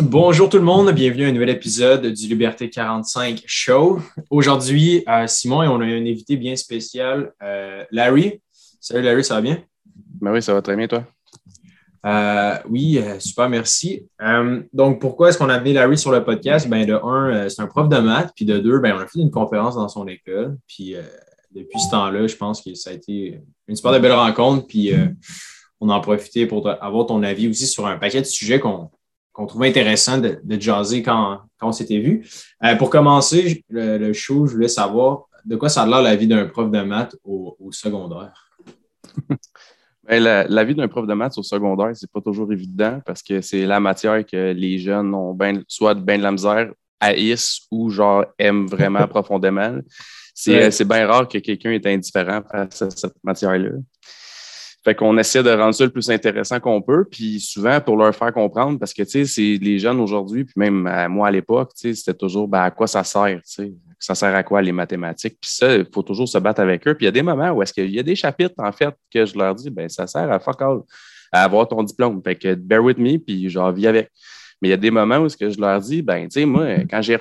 Bonjour tout le monde, bienvenue à un nouvel épisode du Liberté 45 Show. Aujourd'hui, à Simon et on a un invité bien spécial, euh, Larry. Salut Larry, ça va bien? Ben oui, ça va très bien, toi. Euh, oui, euh, super, merci. donc, pourquoi est-ce qu'on a amené Larry sur le podcast? Ben, de un, c'est un prof de maths, puis de deux, ben, on a fait une conférence dans son école. Puis depuis ce temps-là, je pense que ça a été une super belle rencontre. Puis on en a profité pour avoir ton avis aussi sur un paquet de sujets qu'on qu'on trouvait intéressant de, jaser quand, on s'était vu. Euh, pour commencer le, show, je voulais savoir de quoi ça a l'air la vie d'un prof de maths au, secondaire. Ben, la, vie d'un prof de maths au secondaire, c'est pas toujours évident parce que c'est la matière que les jeunes ont ben, soit bien de la misère, haïssent ou genre aiment vraiment profondément. C'est bien rare que quelqu'un est indifférent à cette matière-là. Fait qu'on essaie de rendre ça le plus intéressant qu'on peut, puis souvent pour leur faire comprendre, parce que, tu sais, c'est les jeunes aujourd'hui, puis même à moi à l'époque, tu sais, c'était toujours, ben, à quoi ça sert, tu sais, ça sert à quoi les mathématiques, puis ça, il faut toujours se battre avec eux. Puis il y a des moments où est-ce qu'il y a des chapitres, en fait, que je leur dis, ben, ça sert à fuck all, à avoir ton diplôme. Fait que bear with me, puis j'en vis avec. Mais il y a des moments où est-ce que je leur dis, ben, tu sais, moi, quand j'ai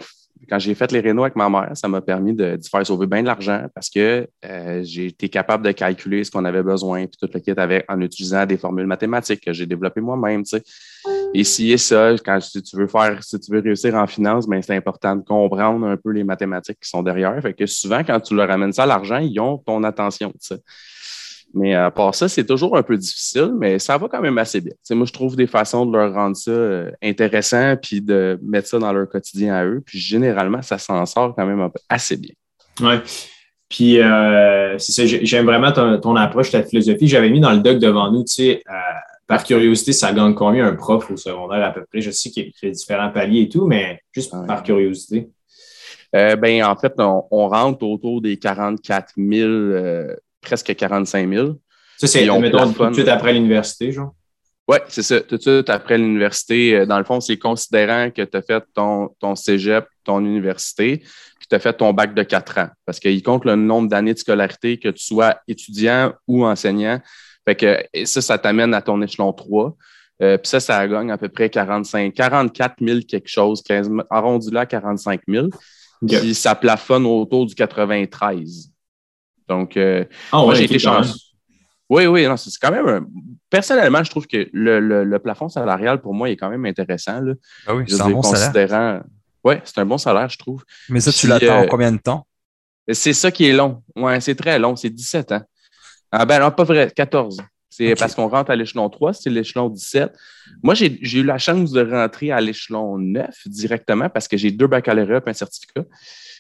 quand j'ai fait les rénaux avec ma mère, ça m'a permis de, faire sauver bien de l'argent parce que euh, j'ai été capable de calculer ce qu'on avait besoin, puis tout le kit avec, en utilisant des formules mathématiques que j'ai développées moi-même. Tu sais. Et si et ça, quand si tu veux faire, si tu veux réussir en finance, ben, c'est important de comprendre un peu les mathématiques qui sont derrière. Fait que souvent, quand tu leur amènes ça à l'argent, ils ont ton attention. Tu sais. Mais à part ça, c'est toujours un peu difficile, mais ça va quand même assez bien. moi, je trouve des façons de leur rendre ça euh, intéressant puis de mettre ça dans leur quotidien à eux. Puis généralement, ça s'en sort quand même assez bien. Oui. Puis euh, c'est ça, j'aime vraiment ton, approche, ta philosophie. J'avais mis dans le doc devant nous, tu sais, euh, par curiosité, ça gagne combien un prof au secondaire à peu près? Je sais qu'il y a différents paliers et tout, mais juste par curiosité. ben, en fait, on, rentre autour des 44 000 presque 45 000. Ça, c'est, tout de suite après l'université, genre? Oui, c'est ça. Tout de suite après l'université, euh, dans le fond, c'est considérant que tu as fait ton, ton cégep, ton université, puis tu as fait ton bac de quatre ans. Parce qu'il compte le nombre d'années de scolarité que tu sois étudiant ou enseignant. Fait que ça, ça t'amène à ton échelon 3. Euh, puis ça, ça gagne à peu près 45, 44 000 quelque chose, 15, arrondi là à 45 000. Puis ça plafonne autour du 93. Donc, euh, ah j'ai été chanceux. Oui, oui, non, c'est quand même. Personnellement, je trouve que le, plafond salarial, pour moi, est quand même intéressant. Là. Ah oui, c'est un bon salaire. Oui, c'est un bon salaire, je trouve. Mais ça, tu l'attends en euh, combien de temps? C'est ça qui est long. Oui, c'est très long. C'est 17 ans. Ah ben non, pas vrai, 14. C'est parce qu'on rentre à l'échelon 3, c'est l'échelon 17. Moi, j'ai eu la chance de rentrer à l'échelon 9 directement parce que j'ai deux baccalauréats et un certificat.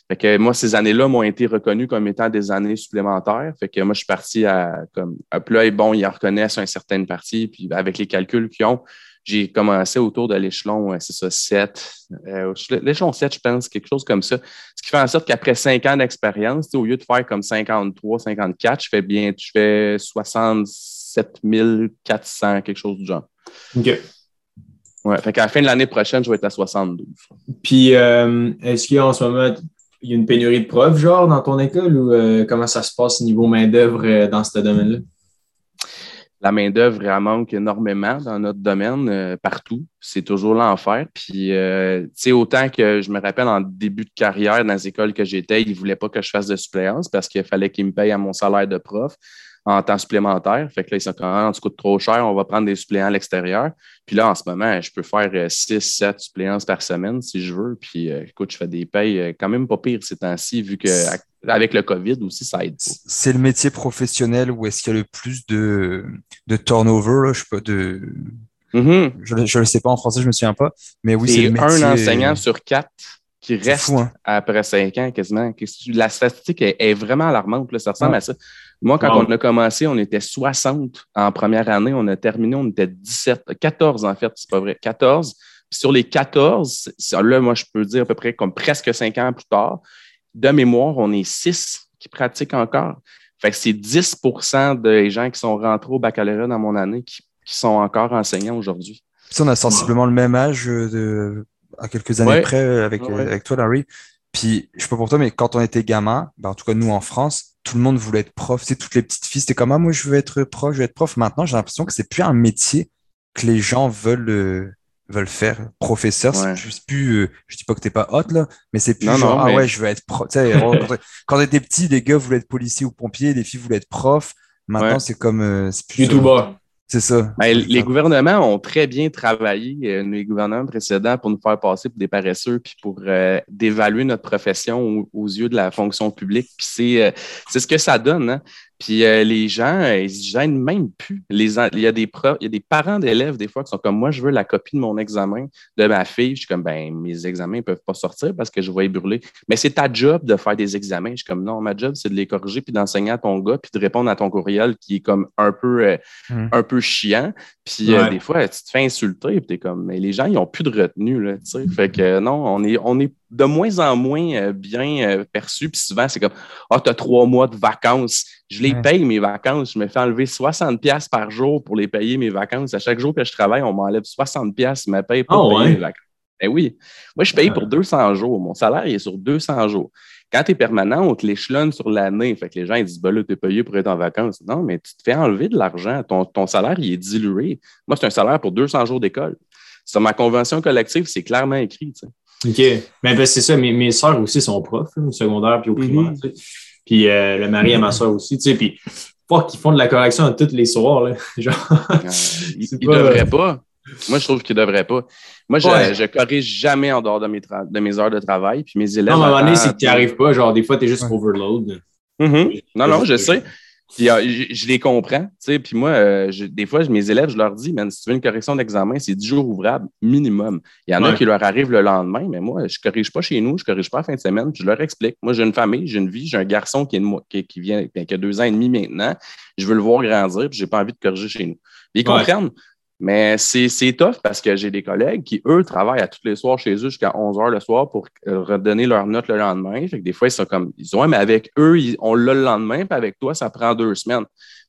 Fait que moi, ces années-là m'ont été reconnues comme étant des années supplémentaires. Fait que moi, je suis parti à comme à bon, ils en reconnaissent une certaine partie, puis avec les calculs qu'ils ont, j'ai commencé autour de l'échelon, c'est ça, 7. Euh, l'échelon 7, je pense, quelque chose comme ça. Ce qui fait en sorte qu'après 5 ans d'expérience, au lieu de faire comme 53, 54, je fais bien, je fais 67 400, quelque chose du genre. OK. Ouais, fait qu'à la fin de l'année prochaine, je vais être à 72. Puis, euh, est-ce qu'il y a en ce moment il y a une pénurie de profs, genre, dans ton école ou euh, comment ça se passe au niveau main-d'œuvre euh, dans ce domaine-là? La main-d'œuvre, elle manque énormément dans notre domaine, partout. C'est toujours l'enfer. Puis, tu sais, autant que je me rappelle en début de carrière dans les écoles que j'étais, ils ne voulaient pas que je fasse de suppléance parce qu'il fallait qu'ils me payent à mon salaire de prof en temps supplémentaire. Fait que là, ils sont quand même, ça coûte trop cher, on va prendre des suppléants à l'extérieur. Puis là, en ce moment, je peux faire 6, euh, 7 suppléances par semaine si je veux. Puis euh, écoute, je fais des payes euh, quand même pas pire ces temps-ci, vu que avec le COVID aussi, ça aide. C'est le métier professionnel où est-ce qu'il y a le plus de, de turnover, là, je sais pas, de. Mm-hmm. Je ne le sais pas en français, je ne me souviens pas. Mais oui, c'est un enseignant sur quatre qui reste hein? après cinq ans quasiment. La statistique est, vraiment alarmante. Ça ressemble à ça. Moi, quand on a commencé, on était 60 en première année. On a terminé, on était 17, 14 en fait, c'est pas vrai, 14. Puis sur les 14, là, moi, je peux dire à peu près comme presque cinq ans plus tard, de mémoire, on est 6 qui pratiquent encore. Fait que c'est 10% des gens qui sont rentrés au baccalauréat dans mon année qui, sont encore enseignants aujourd'hui. on a sensiblement le même âge de, à quelques années près avec, avec toi, Larry. Puis, je sais pas pour toi, mais quand on était gamin, ben, en tout cas, nous en France, tout le monde voulait être prof. C'est toutes les petites filles, c'était comme, ah, moi, je veux être prof, je veux être prof. Maintenant, j'ai l'impression que c'est plus un métier que les gens veulent, euh, veulent faire. Professeur, c'est juste plus. je dis pas que t'es pas hot, là, mais c'est plus genre, ah ouais, je veux être prof. quand t'étais petit, les gars voulaient être policiers ou pompiers, les filles voulaient être profs. Maintenant, c'est comme. c'est plus. bas. C'est ça. Ben, les gouvernements ont très bien travaillé, euh, les gouvernements précédents, pour nous faire passer pour des paresseux, puis pour euh, dévaluer notre profession aux, yeux de la fonction publique. Puis c'est, euh, c'est ce que ça donne. Hein? Puis euh, les gens, euh, ils se gênent même plus. Les, il, y a des il y a des parents d'élèves, des fois, qui sont comme moi, je veux la copie de mon examen de ma fille. Je suis comme, ben, mes examens ne peuvent pas sortir parce que je vais brûler. Mais c'est ta job de faire des examens. Je suis comme, non, ma job, c'est de les corriger puis d'enseigner à ton gars puis de répondre à ton courriel qui est comme un peu, euh, hmm. un peu chiant. Puis des fois, tu te fais insulter puis tu es comme, mais les gens, ils n'ont plus de retenue. Là, fait que non, on est, on est de moins en moins bien perçu. Puis souvent, c'est comme, ah, oh, tu as trois mois de vacances je les paye, mes vacances. Je me fais enlever 60$ par jour pour les payer, mes vacances. À chaque jour que je travaille, on m'enlève 60$, me paye pour ah payer mes vacances. Ben oui. Moi, je paye pour 200 jours. Mon salaire est sur 200 jours. Quand tu es permanent, on te l'échelonne sur l'année. Fait que les gens ils disent ben là, tu es payé pour être en vacances. Non, mais tu te fais enlever de l'argent. Ton, ton, salaire, il est dilué. Moi, c'est un salaire pour 200 jours d'école. Sur ma convention collective, c'est clairement écrit. OK. Mais ben, c'est ça. Mes, mes soeurs aussi sont profs, au secondaire puis au primaire. Mm-hmm. Puis euh, le mari à ma soeur aussi, tu sais, puis pas qu'ils font de la correction tous les soirs, là. Genre, euh, ils ne devraient pas. Moi, je trouve qu'ils ne devraient pas. Moi, je, ne corrige jamais en dehors de mes, de mes heures de travail. Puis mes élèves. Non, à un moment donné, c'est que tu n'y arrives pas. Genre, des fois, tu es juste overload. Mm-hmm. Non, non, je sais. Puis euh, je, les comprends. Puis moi, euh, des fois, mes élèves, je leur dis, man, si tu veux une correction d'examen, c'est 10 jours ouvrables minimum. Il y en a qui leur arrivent le lendemain, mais moi, je ne corrige pas chez nous, je ne corrige pas la fin de semaine. Je leur explique. Moi, j'ai une famille, j'ai une vie, j'ai un garçon qui, est qui, vient, qui a deux ans et demi maintenant. Je veux le voir grandir, puis je n'ai pas envie de corriger chez nous. ils comprennent. Mais c'est tough parce que j'ai des collègues qui, eux, travaillent à tous les soirs chez eux jusqu'à 11 heures le soir pour euh, redonner leur note le lendemain. Des fois, ils sont comme, ils ont, mais avec eux, on l'a le lendemain, puis avec toi, ça prend deux semaines.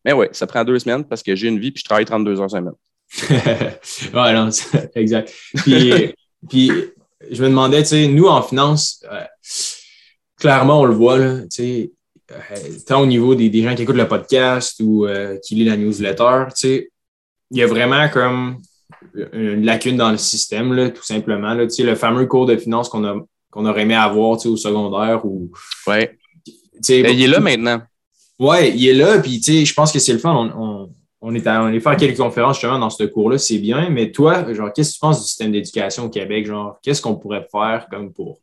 Mais oui, ça prend deux semaines parce que j'ai une vie puis je travaille 32 heures semaine. ouais, non, exact. Puis, je me demandais, tu sais, nous, en finance, euh, clairement, on le voit, tu sais, euh, tant au niveau des, gens qui écoutent le podcast ou qui lisent la newsletter, tu sais, il y a vraiment comme une lacune dans le système, là, tout simplement. Là. Tu sais, le fameux cours de finance qu'on a qu'on aurait aimé avoir au secondaire. Ou, ouais. Ben, il est là maintenant. Oui, il est là. Puis, tu sais, je pense que c'est le fun. On, on, est allé faire quelques conférences justement dans ce cours-là, c'est bien. Mais toi, genre, qu'est-ce que tu penses du système d'éducation au Québec? Genre, qu'est-ce qu'on pourrait faire comme pour,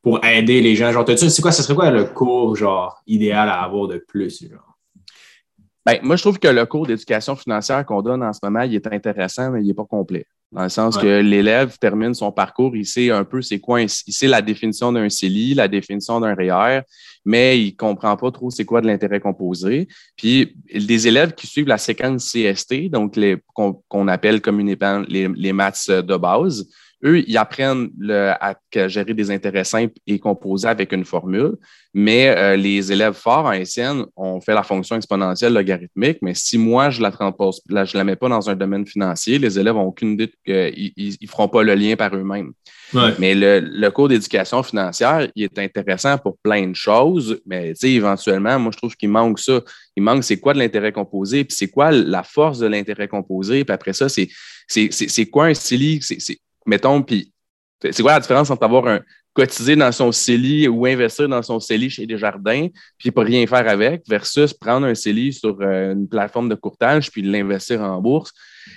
pour aider les gens? Genre, c'est quoi, ce serait quoi le cours genre idéal à avoir de plus? Genre? Ben, moi, je trouve que le cours d'éducation financière qu'on donne en ce moment, il est intéressant, mais il n'est pas complet. Dans le sens que l'élève termine son parcours, il sait un peu c'est quoi, il sait la définition d'un CELI, la définition d'un REER, e mais il ne comprend pas trop c'est quoi de l'intérêt composé. Puis, des élèves qui suivent la séquence CST, donc qu'on appelle communément les, les maths de base, eux, ils apprennent à, gérer des intérêts simples et composés avec une formule, mais euh, les élèves forts en SN ont fait la fonction exponentielle logarithmique, mais si moi, je ne la transpose, là, je la mets pas dans un domaine financier, les élèves n'ont aucune idée qu'ils ne feront pas le lien par eux-mêmes. Mais le, cours d'éducation financière, il est intéressant pour plein de choses, mais éventuellement, moi, je trouve qu'il manque ça. Il manque c'est quoi de l'intérêt composé, puis c'est quoi la force de l'intérêt composé, puis après ça, c'est quoi un CELI? Mettons, puis c'est quoi la différence entre avoir un cotisé dans son CELI ou investir dans son CELI chez Desjardins, puis pas rien faire avec, versus prendre un CELI sur euh, une plateforme de courtage puis l'investir en bourse?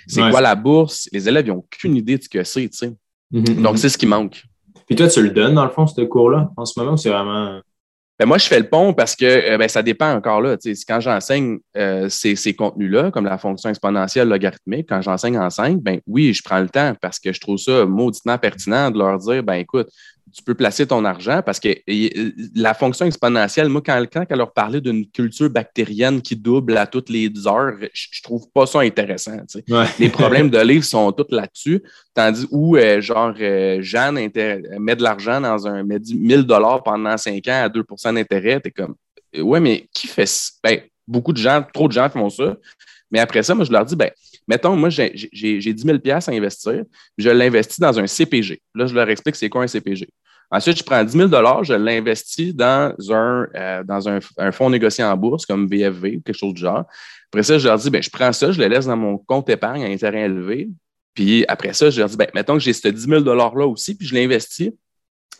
C'est quoi la bourse? Les élèves n'ont aucune idée de ce que c'est, tu sais. Mm-hmm, Donc, mm-hmm. c'est ce qui manque. Puis toi, tu le donnes, dans le fond, ce cours-là, en ce moment, c'est vraiment. Ben moi, je fais le pont parce que euh, ben, ça dépend encore là. Quand j'enseigne euh, ces, ces contenus-là, comme la fonction exponentielle logarithmique, quand j'enseigne en 5, ben oui, je prends le temps parce que je trouve ça mauditement pertinent de leur dire, ben écoute, tu peux placer ton argent parce que la fonction exponentielle, moi, quand, quand elle leur parlait d'une culture bactérienne qui double à toutes les heures, je, ne trouve pas ça intéressant. Les problèmes de livre sont tous là-dessus. Tandis où, euh, genre, euh, Jeanne met de l'argent dans un met 1000 dollars pendant 5 ans à 2% d'intérêt, tu es comme, euh, ouais, mais qui fait ça? Ben, beaucoup de gens, trop de gens font ça. Mais après ça, moi, je leur dis, ben, mettons, moi, j'ai 10 000 à investir, je l'investis dans un CPG. Là, je leur explique c'est quoi un CPG. Ensuite, je prends 10 000 je l'investis dans, un, euh, dans un, fonds négocié en bourse comme VFV ou quelque chose du genre. Après ça, je leur dis, ben, je prends ça, je le laisse dans mon compte épargne à intérêt élevé. Puis après ça, je leur dis, ben, mettons que j'ai ce 10 000 $-là aussi, puis je l'investis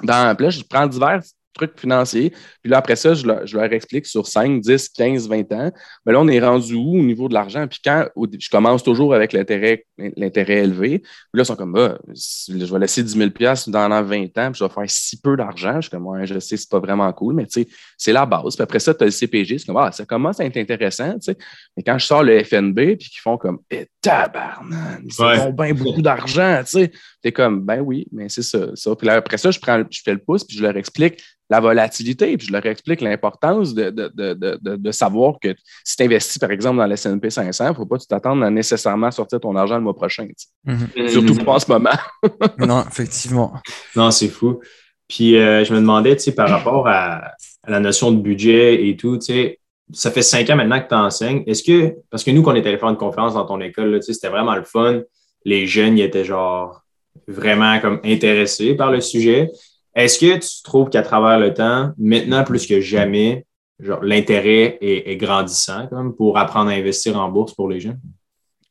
dans. Puis là, je prends divers trucs financiers. Puis là, après ça, je leur, je leur, explique sur 5, 10, 15, 20 ans. Mais là, on est rendu où au niveau de l'argent? Puis quand je commence toujours avec l'intérêt, l'intérêt élevé, puis là, ils sont comme, bah, je vais laisser 10 000 dans 20 ans, puis je vais faire si peu d'argent. Je suis comme, ouais, je sais, c'est pas vraiment cool, mais tu sais, c'est la base. Puis après ça, tu as le CPG, c'est comme, ah, ça commence à être intéressant, tu sais. Mais quand je sors le FNB, puis qu'ils font comme, eh, tabarnak, ils ouais. bien beaucoup d'argent, tu sais. T'es comme, ben oui, mais c'est ça, ça. Puis là, après ça, je, prends, je fais le pouce, puis je leur explique la volatilité, puis je leur explique l'importance de, de, de, de, savoir que si tu investis, par exemple, dans l'S&P 500, il ne faut pas que tu t'attendes à nécessairement sortir ton argent le mois prochain. Mm-hmm. Surtout pas en ce moment. non, effectivement. Non, c'est fou. Puis euh, je me demandais, tu sais, par rapport à, la notion de budget et tout, tu sais, ça fait cinq ans maintenant que tu enseignes. Est-ce que, parce que nous, quand on était allé faire une conférence dans ton école, tu sais, c'était vraiment le fun. Les jeunes, ils étaient genre vraiment comme intéressés par le sujet. Est-ce que tu trouves qu'à travers le temps, maintenant plus que jamais, l'intérêt est, grandissant pour apprendre à investir en bourse pour les jeunes?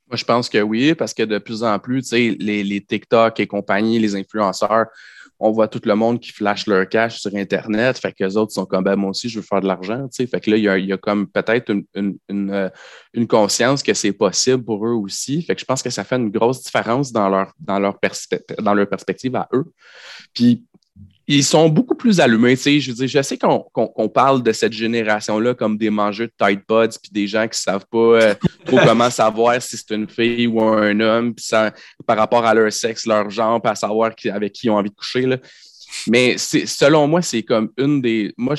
Moi, je pense que oui, parce que de plus en plus, les, les TikTok et compagnie, les influenceurs, on voit tout le monde qui flash leur cash sur Internet. Fait que les autres sont comme, ben, moi aussi, je veux faire de l'argent. Fait que là, il y a, comme peut-être une, euh, une, conscience que c'est possible pour eux aussi. Fait que je pense que ça fait une grosse différence dans leur, dans dans leur perspective à eux. Puis, ils sont beaucoup plus allumés. Je veux dire, je sais qu'on parle de cette génération-là comme des mangeurs de Tide Pods, puis des gens qui ne savent pas euh, trop comment savoir si c'est une fille ou un homme, puis ça, par rapport à leur sexe, leur genre, puis à savoir qui, avec qui ils ont envie de coucher. Là. Mais selon moi, c'est comme une des. Moi,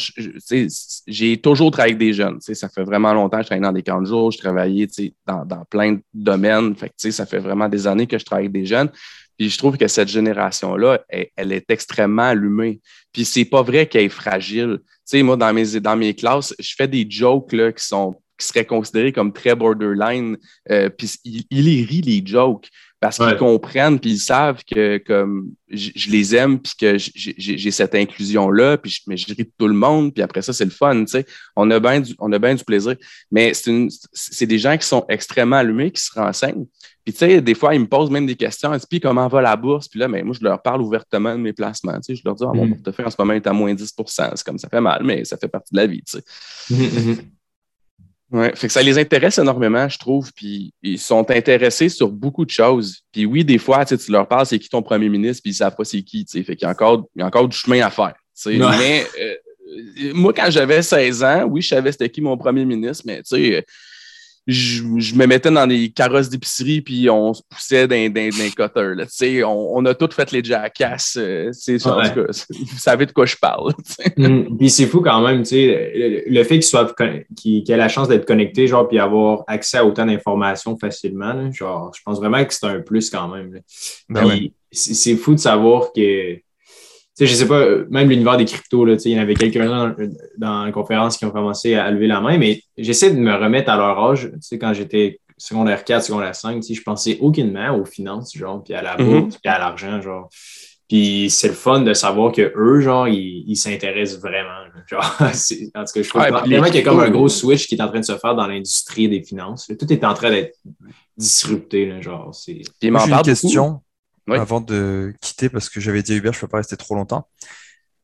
j'ai toujours travaillé avec des jeunes. Ça fait vraiment longtemps que je travaille dans des camps de jour, je travaillais dans, dans plein de domaines. Fait que, ça fait vraiment des années que je travaille avec des jeunes. Puis je trouve que cette génération-là, elle, est extrêmement allumée. Puis c'est pas vrai qu'elle est fragile. Tu sais, moi, dans mes, dans mes classes, je fais des jokes là, qui sont qui seraient considérés comme très borderline. Euh, puis il, il rit les jokes parce qu'ils comprennent puis ils savent que comme je, les aime puis que j'ai cette inclusion là puis je, mais je ris de tout le monde puis après ça c'est le fun tu sais on a bien du on a bien du plaisir mais c'est des gens qui sont extrêmement allumés qui se renseignent puis, tu sais, des fois, ils me posent même des questions. Puis, comment va la bourse? Puis là, mais ben, moi, je leur parle ouvertement de mes placements. Tu sais, je leur dis, ah, mon mm. portefeuille en ce moment est à moins 10 C'est comme ça fait mal, mais ça fait partie de la vie, tu sais. Ouais, fait que ça les intéresse énormément, je trouve. Puis, ils sont intéressés sur beaucoup de choses. Puis, oui, des fois, tu leur parles, c'est qui ton premier ministre, puis ils savent pas c'est qui, tu sais. Fait qu'il y a encore, il y a encore du chemin à faire. Mais, euh, moi, quand j'avais 16 ans, oui, je savais c'était qui mon premier ministre, mais, tu sais, je, me mettais dans des carrosses d'épicerie puis on se poussait dans, dans, cutter. On, on, a tous fait les jackasses. Euh, vous savez de quoi je parle. Mm. puis c'est fou quand même, le, le fait qu'il soit qu'il ait la chance d'être connecté, genre, puis avoir accès à autant d'informations facilement. genre, je pense vraiment que c'est un plus quand même. Ben c'est fou de savoir que sais, je sais pas, même l'univers des cryptos, là, il y en avait quelques-uns dans, la conférence qui ont commencé à lever la main, mais j'essaie de me remettre à leur âge. Tu sais, quand j'étais secondaire 4, secondaire 5, tu sais, je pensais aucunement aux finances, genre, puis à la mm-hmm. bourse, puis à l'argent, genre. Puis c'est le fun de savoir que eux, genre, ils s'intéressent vraiment. Genre, en tout cas, je trouve vraiment qu'il y a comme un gros switch qui est en train de se faire dans l'industrie des finances. Tout est en train d'être disrupté, là, genre. Puis il m'en une question avant de quitter parce que j'avais dit à Hubert, je ne peux pas rester trop longtemps.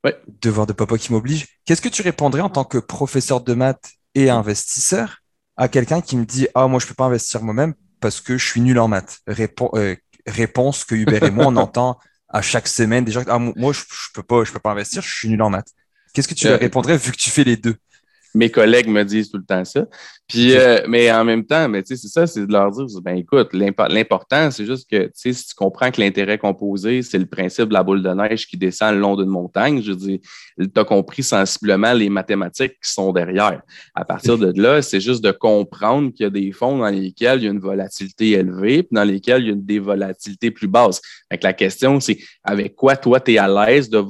Ouais. Devoir de papa qui m'oblige. Qu'est-ce que tu répondrais en tant que professeur de maths et investisseur à quelqu'un qui me dit Ah, moi, je ne peux pas investir moi-même parce que je suis nul en maths? Euh, Réponse que Hubert et moi, on entend à chaque semaine déjà Ah, moi, je ne peux, pas, je peux pas investir, je suis nul en maths. Qu'est-ce que tu euh, répondrais vu que tu fais les deux? Mes collègues me disent tout le temps ça. Puis, euh, mais en même temps, mais c'est ça, c'est de leur dire, ben écoute, l'important, c'est juste que si tu comprends que l'intérêt composé, c'est le principe de la boule de neige qui descend le long d'une montagne, je veux dire, tu as compris sensiblement les mathématiques qui sont derrière. À partir de là, c'est juste de comprendre qu'il y a des fonds dans lesquels il y a une volatilité élevée, puis dans lesquels il y a une dévolatilité plus basse. Donc, la question, c'est avec quoi toi, tu es à l'aise de,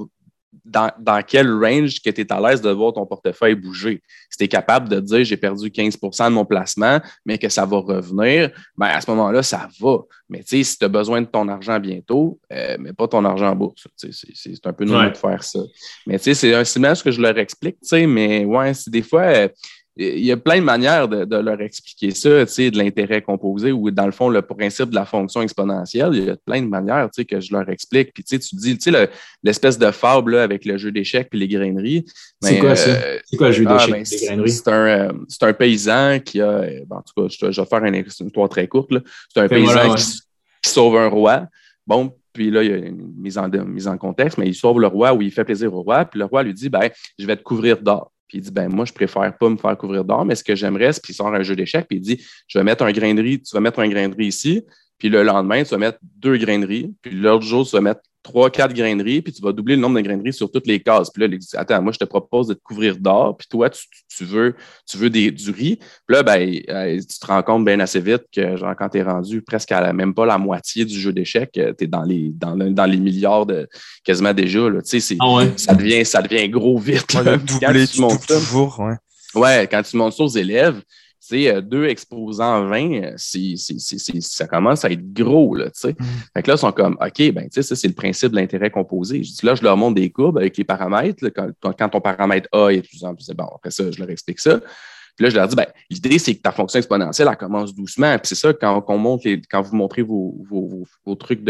dans, dans, quel range que tu es à l'aise de voir ton portefeuille bouger. Si tu es capable de dire j'ai perdu 15 de mon placement, mais que ça va revenir, ben à ce moment-là, ça va. Mais si tu as besoin de ton argent bientôt, euh, mais pas ton argent en bourse. C'est un peu normal de faire ça. Mais c'est un ce que je leur explique, mais ouais, c'est des fois. Euh, il y a plein de manières de, leur expliquer ça, tu sais, de l'intérêt composé ou dans le fond, le principe de la fonction exponentielle. Il y a plein de manières, tu sais, que je leur explique. Puis, tu sais, tu dis, tu sais, l'espèce de fable avec le jeu d'échecs et les graineries. C'est quoi ça? Euh, c'est quoi le jeu ah, d'échecs et ben, les graineries? C'est un, euh, un, paysan qui a, ben, en tout cas, je, vais faire une, histoire très courte. C'est un paysan qui, sauve un roi. Bon, puis là, il y a une mise en, mise en contexte, mais il sauve le roi ou il fait plaisir au roi. Puis le roi lui dit, ben, je vais te couvrir d'or. Puis il dit, ben moi, je préfère pas me faire couvrir d'or, mais ce que j'aimerais, c'est qu'il sort un jeu d'échecs, puis il dit, je vais mettre un grain de riz, tu vas mettre un grain de riz ici, puis le lendemain, tu vas mettre deux grains de riz, puis l'autre jour, tu vas mettre trois, quatre graineries, puis tu vas doubler le nombre de graineries sur toutes les cases. Puis là, il dit Attends, moi, je te propose de te couvrir d'or, puis toi, tu, veux, tu veux des, du riz. Puis là, ben, euh, tu te rends compte bien assez vite que, genre, quand tu es rendu presque à la, même pas la moitié du jeu d'échecs, euh, tu es dans les, dans, dans, les milliards de, quasiment déjà. Là. Tu sais, ah ça, devient, ça devient gros vite. Là. Doubler, tu montes toujours. Ouais. ouais, quand tu montes ça aux élèves, euh, deux exposants 20, euh, ça commence à être gros. Là, mm. Fait que là, ils sont comme, OK, ben, ça, c'est le principe de l'intérêt composé. Je dis, là, je leur montre des courbes avec les paramètres. quand, ton paramètre A est plus en plus, bon, après ça, je leur explique ça. Puis là, je leur dis, ben, l'idée, c'est que ta fonction exponentielle, elle commence doucement. Puis c'est ça, quand, monte quand vous montrez vos, vos, trucs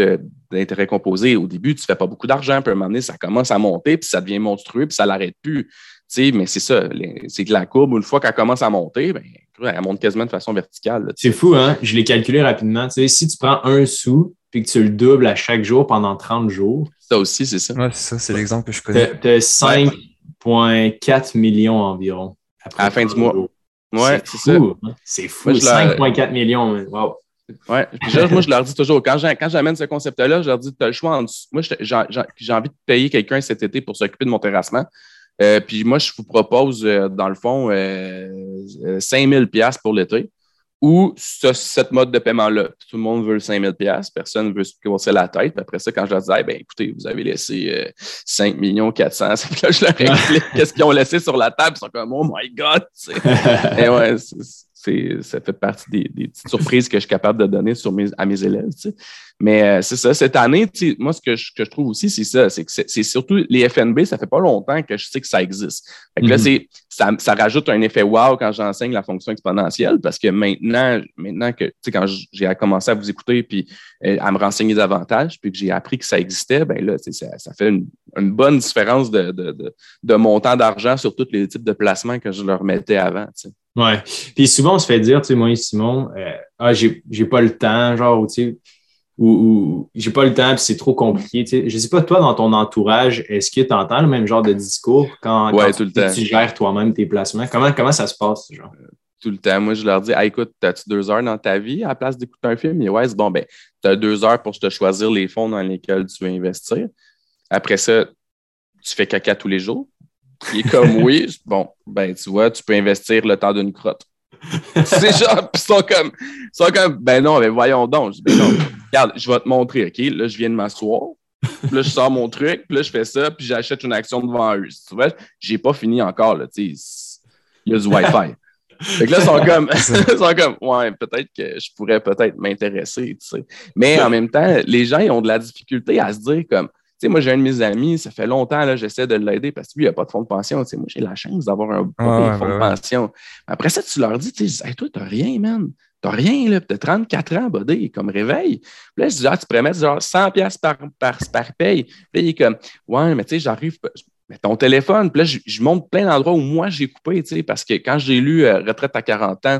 d'intérêt composé, au début, tu ne fais pas beaucoup d'argent, puis à un moment donné, ça commence à monter, puis ça devient monstrueux, puis ça ne l'arrête plus mais c'est ça, c'est que la courbe, une fois qu'elle commence à monter, ben, elle monte quasiment de façon verticale. C'est fou, hein? Je l'ai calculé rapidement. si tu prends un sou puis que tu le doubles à chaque jour pendant 30 jours. Ça aussi, c'est ça. Ouais, c'est ça, c'est l'exemple que je connais. Tu as 5,4 millions environ. à la fin du mois. Ouais, c'est fou. Hein? C'est fou. 5,4 millions. Wow. Ouais. moi, je leur dis toujours, quand j'amène ce concept-là, je leur dis, tu as le choix en dessous. Moi, j'ai envie de payer quelqu'un cet été pour s'occuper de mon terrassement. Euh, puis moi, je vous propose, euh, dans le fond, 5000 euh, pour l'été ou ce, cette mode de paiement-là. Tout le monde veut le 5000 personne ne veut se casser la tête. Puis après ça, quand je leur dis, ben, écoutez, vous avez laissé 5 millions 400, puis là, je leur explique qu'est-ce qu'ils ont laissé sur la table. Ils sont comme, oh my God! Et ouais, ça fait partie des, petites surprises que je suis capable de donner sur mes, à mes élèves. Mais euh, c'est ça, cette année, moi, ce que je, que je trouve aussi, c'est ça, c'est que c'est surtout les FNB, ça fait pas longtemps que je sais que ça existe. Fait que là, mm-hmm. ça, ça, rajoute un effet wow quand j'enseigne la fonction exponentielle parce que maintenant, maintenant que, quand j'ai commencé à vous écouter puis euh, à me renseigner davantage, puis que j'ai appris que ça existait, ben là, ça, ça fait une, bonne différence de, de, de, montant d'argent sur tous les types de placements que je leur mettais avant. Oui. Puis souvent, on se fait dire, tu sais, moi et Simon, euh, ah, j'ai pas le temps, genre, tu sais, ou, j'ai pas le temps, puis c'est trop compliqué. Tu sais. Je sais pas, toi, dans ton entourage, est-ce que tu entends le même genre de discours quand, tu, gères toi-même tes placements? Comment, comment ça se passe, genre? Euh, tout le temps. Moi, je leur dis, écoute, as-tu deux heures dans ta vie à la place d'écouter un film? Et ouais, c'est bon, ben, tu as deux heures pour te choisir les fonds dans lesquels tu veux investir. Après ça, tu fais caca tous les jours. Il est comme oui, bon, ben, tu vois, tu peux investir le temps d'une crotte. c'est genre, ils sont comme, ils sont comme, ben non, mais voyons donc. Je ben non, regarde, je vais te montrer, OK? Là, je viens de m'asseoir. là, je sors mon truc, puis là, je fais ça, puis j'achète une action devant eux. Tu vois, j'ai pas fini encore, là, tu sais. Il y a du Wi-Fi. fait que là, ils sont comme, ils sont comme, ouais, peut-être que je pourrais peut-être m'intéresser, tu sais. Mais en même temps, les gens, ils ont de la difficulté à se dire comme, sais, moi, j'ai un de mes amis, ça fait longtemps, là, j'essaie de l'aider parce que lui, il n'a pas de fonds de pension. Moi, j'ai la chance d'avoir un bon fonds de pension. Après ça, tu leur dis, tu sais, toi, t'as rien, man. T'as rien, là. T'as 34 ans, buddy, comme réveil. Puis là, je dis, ah, tu pourrais mettre genre 100 pièces par, par, par paye. Puis là, il est comme, ouais, mais tu sais, j'arrive, mais ton téléphone. Puis là, je, montre plein d'endroits où moi, j'ai coupé, tu sais, parce que quand j'ai lu euh, Retraite à 40 ans,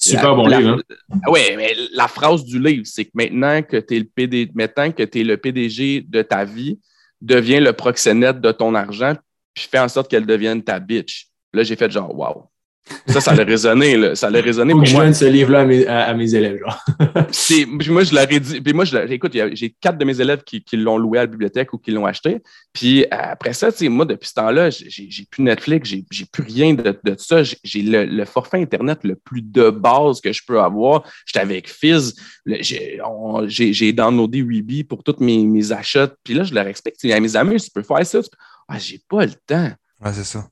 Super bon livre. Hein? Oui, mais la phrase du livre, c'est que maintenant que tu es le PD, maintenant que es le PDG de ta vie, deviens le proxénète de ton argent, puis fais en sorte qu'elle devienne ta bitch. Là, j'ai fait genre, wow. Ça, ça a résonné, là. Ça a résonné pour moi. Je ce livre-là à mes, élèves, genre. moi, je l'aurais dit. Puis moi, écoute, j'ai quatre de mes élèves qui, l'ont loué à la bibliothèque ou qui l'ont acheté. Puis après ça, moi, depuis ce temps-là, j'ai plus Netflix, j'ai plus rien de, de ça. J'ai le, forfait Internet le plus de base que je peux avoir. J'étais avec Fizz. J'ai downloadé Weeby pour tous mes, mes, achats. Puis là, je leur explique, à mes amis, tu peux faire ça. Ah, j'ai pas le temps. Ouais, c'est ça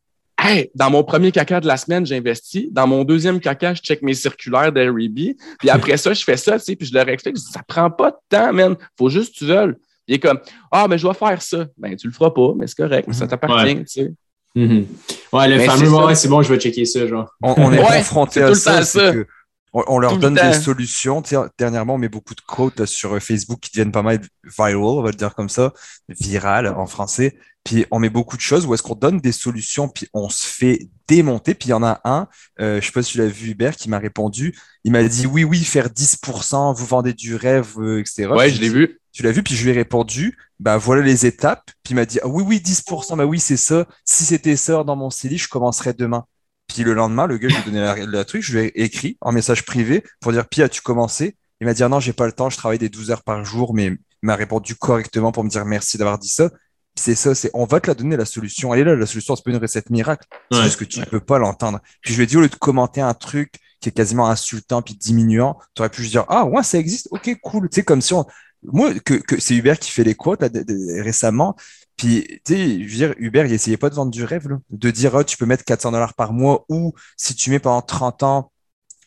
dans mon premier caca de la semaine, j'investis. Dans mon deuxième caca, je check mes circulaires d'Airbnb. Puis après ça, je fais ça, tu sais, puis je leur explique, ça prend pas de temps, man. Faut juste que tu veuilles. Il est comme, ah, mais je vais faire ça. Ben, tu le feras pas, mais c'est correct, ça mhm. t'appartient, tu sais. Mhm. Ouais, le Mais fameux, c'est ça. ouais, c'est bon, je vais checker ça, genre. On, on est Ouais, confronté à tout le ça. temps c'est ça. que on, on leur Tout le donne des solutions. Tu sais, dernièrement, on met beaucoup de quotes sur Facebook qui deviennent pas mal viral, on va le dire comme ça, viral en français. Puis on met beaucoup de choses où est-ce qu'on donne des solutions, puis on se fait démonter. Puis il y en a un, euh, je sais pas si tu l'as vu, Hubert, qui m'a répondu. Il m'a dit oui, oui, faire 10%, vous vendez du rêve, euh, etc. Ouais, Puis je l'ai vu. tu l'as vu, puis je lui ai répondu, bah voilà les étapes. Puis il m'a dit, ah oui, oui, 10%, bah oui, c'est ça. Si c'était ça dans mon CELI, je commencerais demain. Puis le lendemain, le gars, je lui ai donné la, la truc, je lui ai écrit en message privé pour dire, Puis as-tu commencé? Il m'a dit, ah non, j'ai pas le temps, je travaille des 12 heures par jour, mais il m'a répondu correctement pour me dire merci d'avoir dit ça. C'est ça, c'est on va te la donner la solution. Elle est là, la solution, c'est pas une recette miracle. C'est Ouais. juste que tu ne peux pas l'entendre. Puis je lui ai dit, au lieu de commenter un truc qui est quasiment insultant puis diminuant, tu aurais pu juste dire, ah ouais, ça existe, ok, cool. Tu sais, comme si on. Moi, que, que c'est Hubert qui fait les quotes là, de- de- récemment. Puis, tu sais, je veux dire, Hubert, il essayait pas de vendre du rêve, là. De dire, ah, tu peux mettre 400 dollars par mois ou si tu mets pendant 30 ans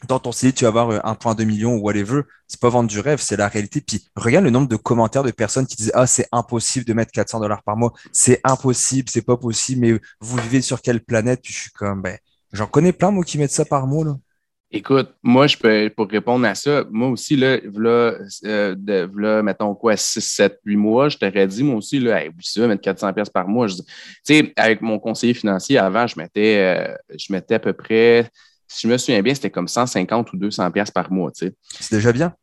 dans ton CELI, tu vas avoir euh, 1,2 million ou whatever. C'est pas vendre du rêve, c'est la réalité. Puis, regarde le nombre de commentaires de personnes qui disent, ah, c'est impossible de mettre 400 dollars par mois. C'est impossible, c'est pas possible, mais vous vivez sur quelle planète? Puis, je suis comme, ben, j'en connais plein, moi, qui mettent ça par mois, là. Écoute, moi, je peux, pour répondre à ça, moi aussi, là, v'là, euh, de, v'là, mettons quoi, 6, 7, 8 mois, je t'aurais dit, moi aussi, là, hey, oui, ça, mettre 400 pièces par mois. Tu sais, avec mon conseiller financier, avant, je mettais, euh, je mettais à peu près, si je me souviens bien, c'était comme 150 ou 200 pièces par mois, tu sais. C'est déjà bien.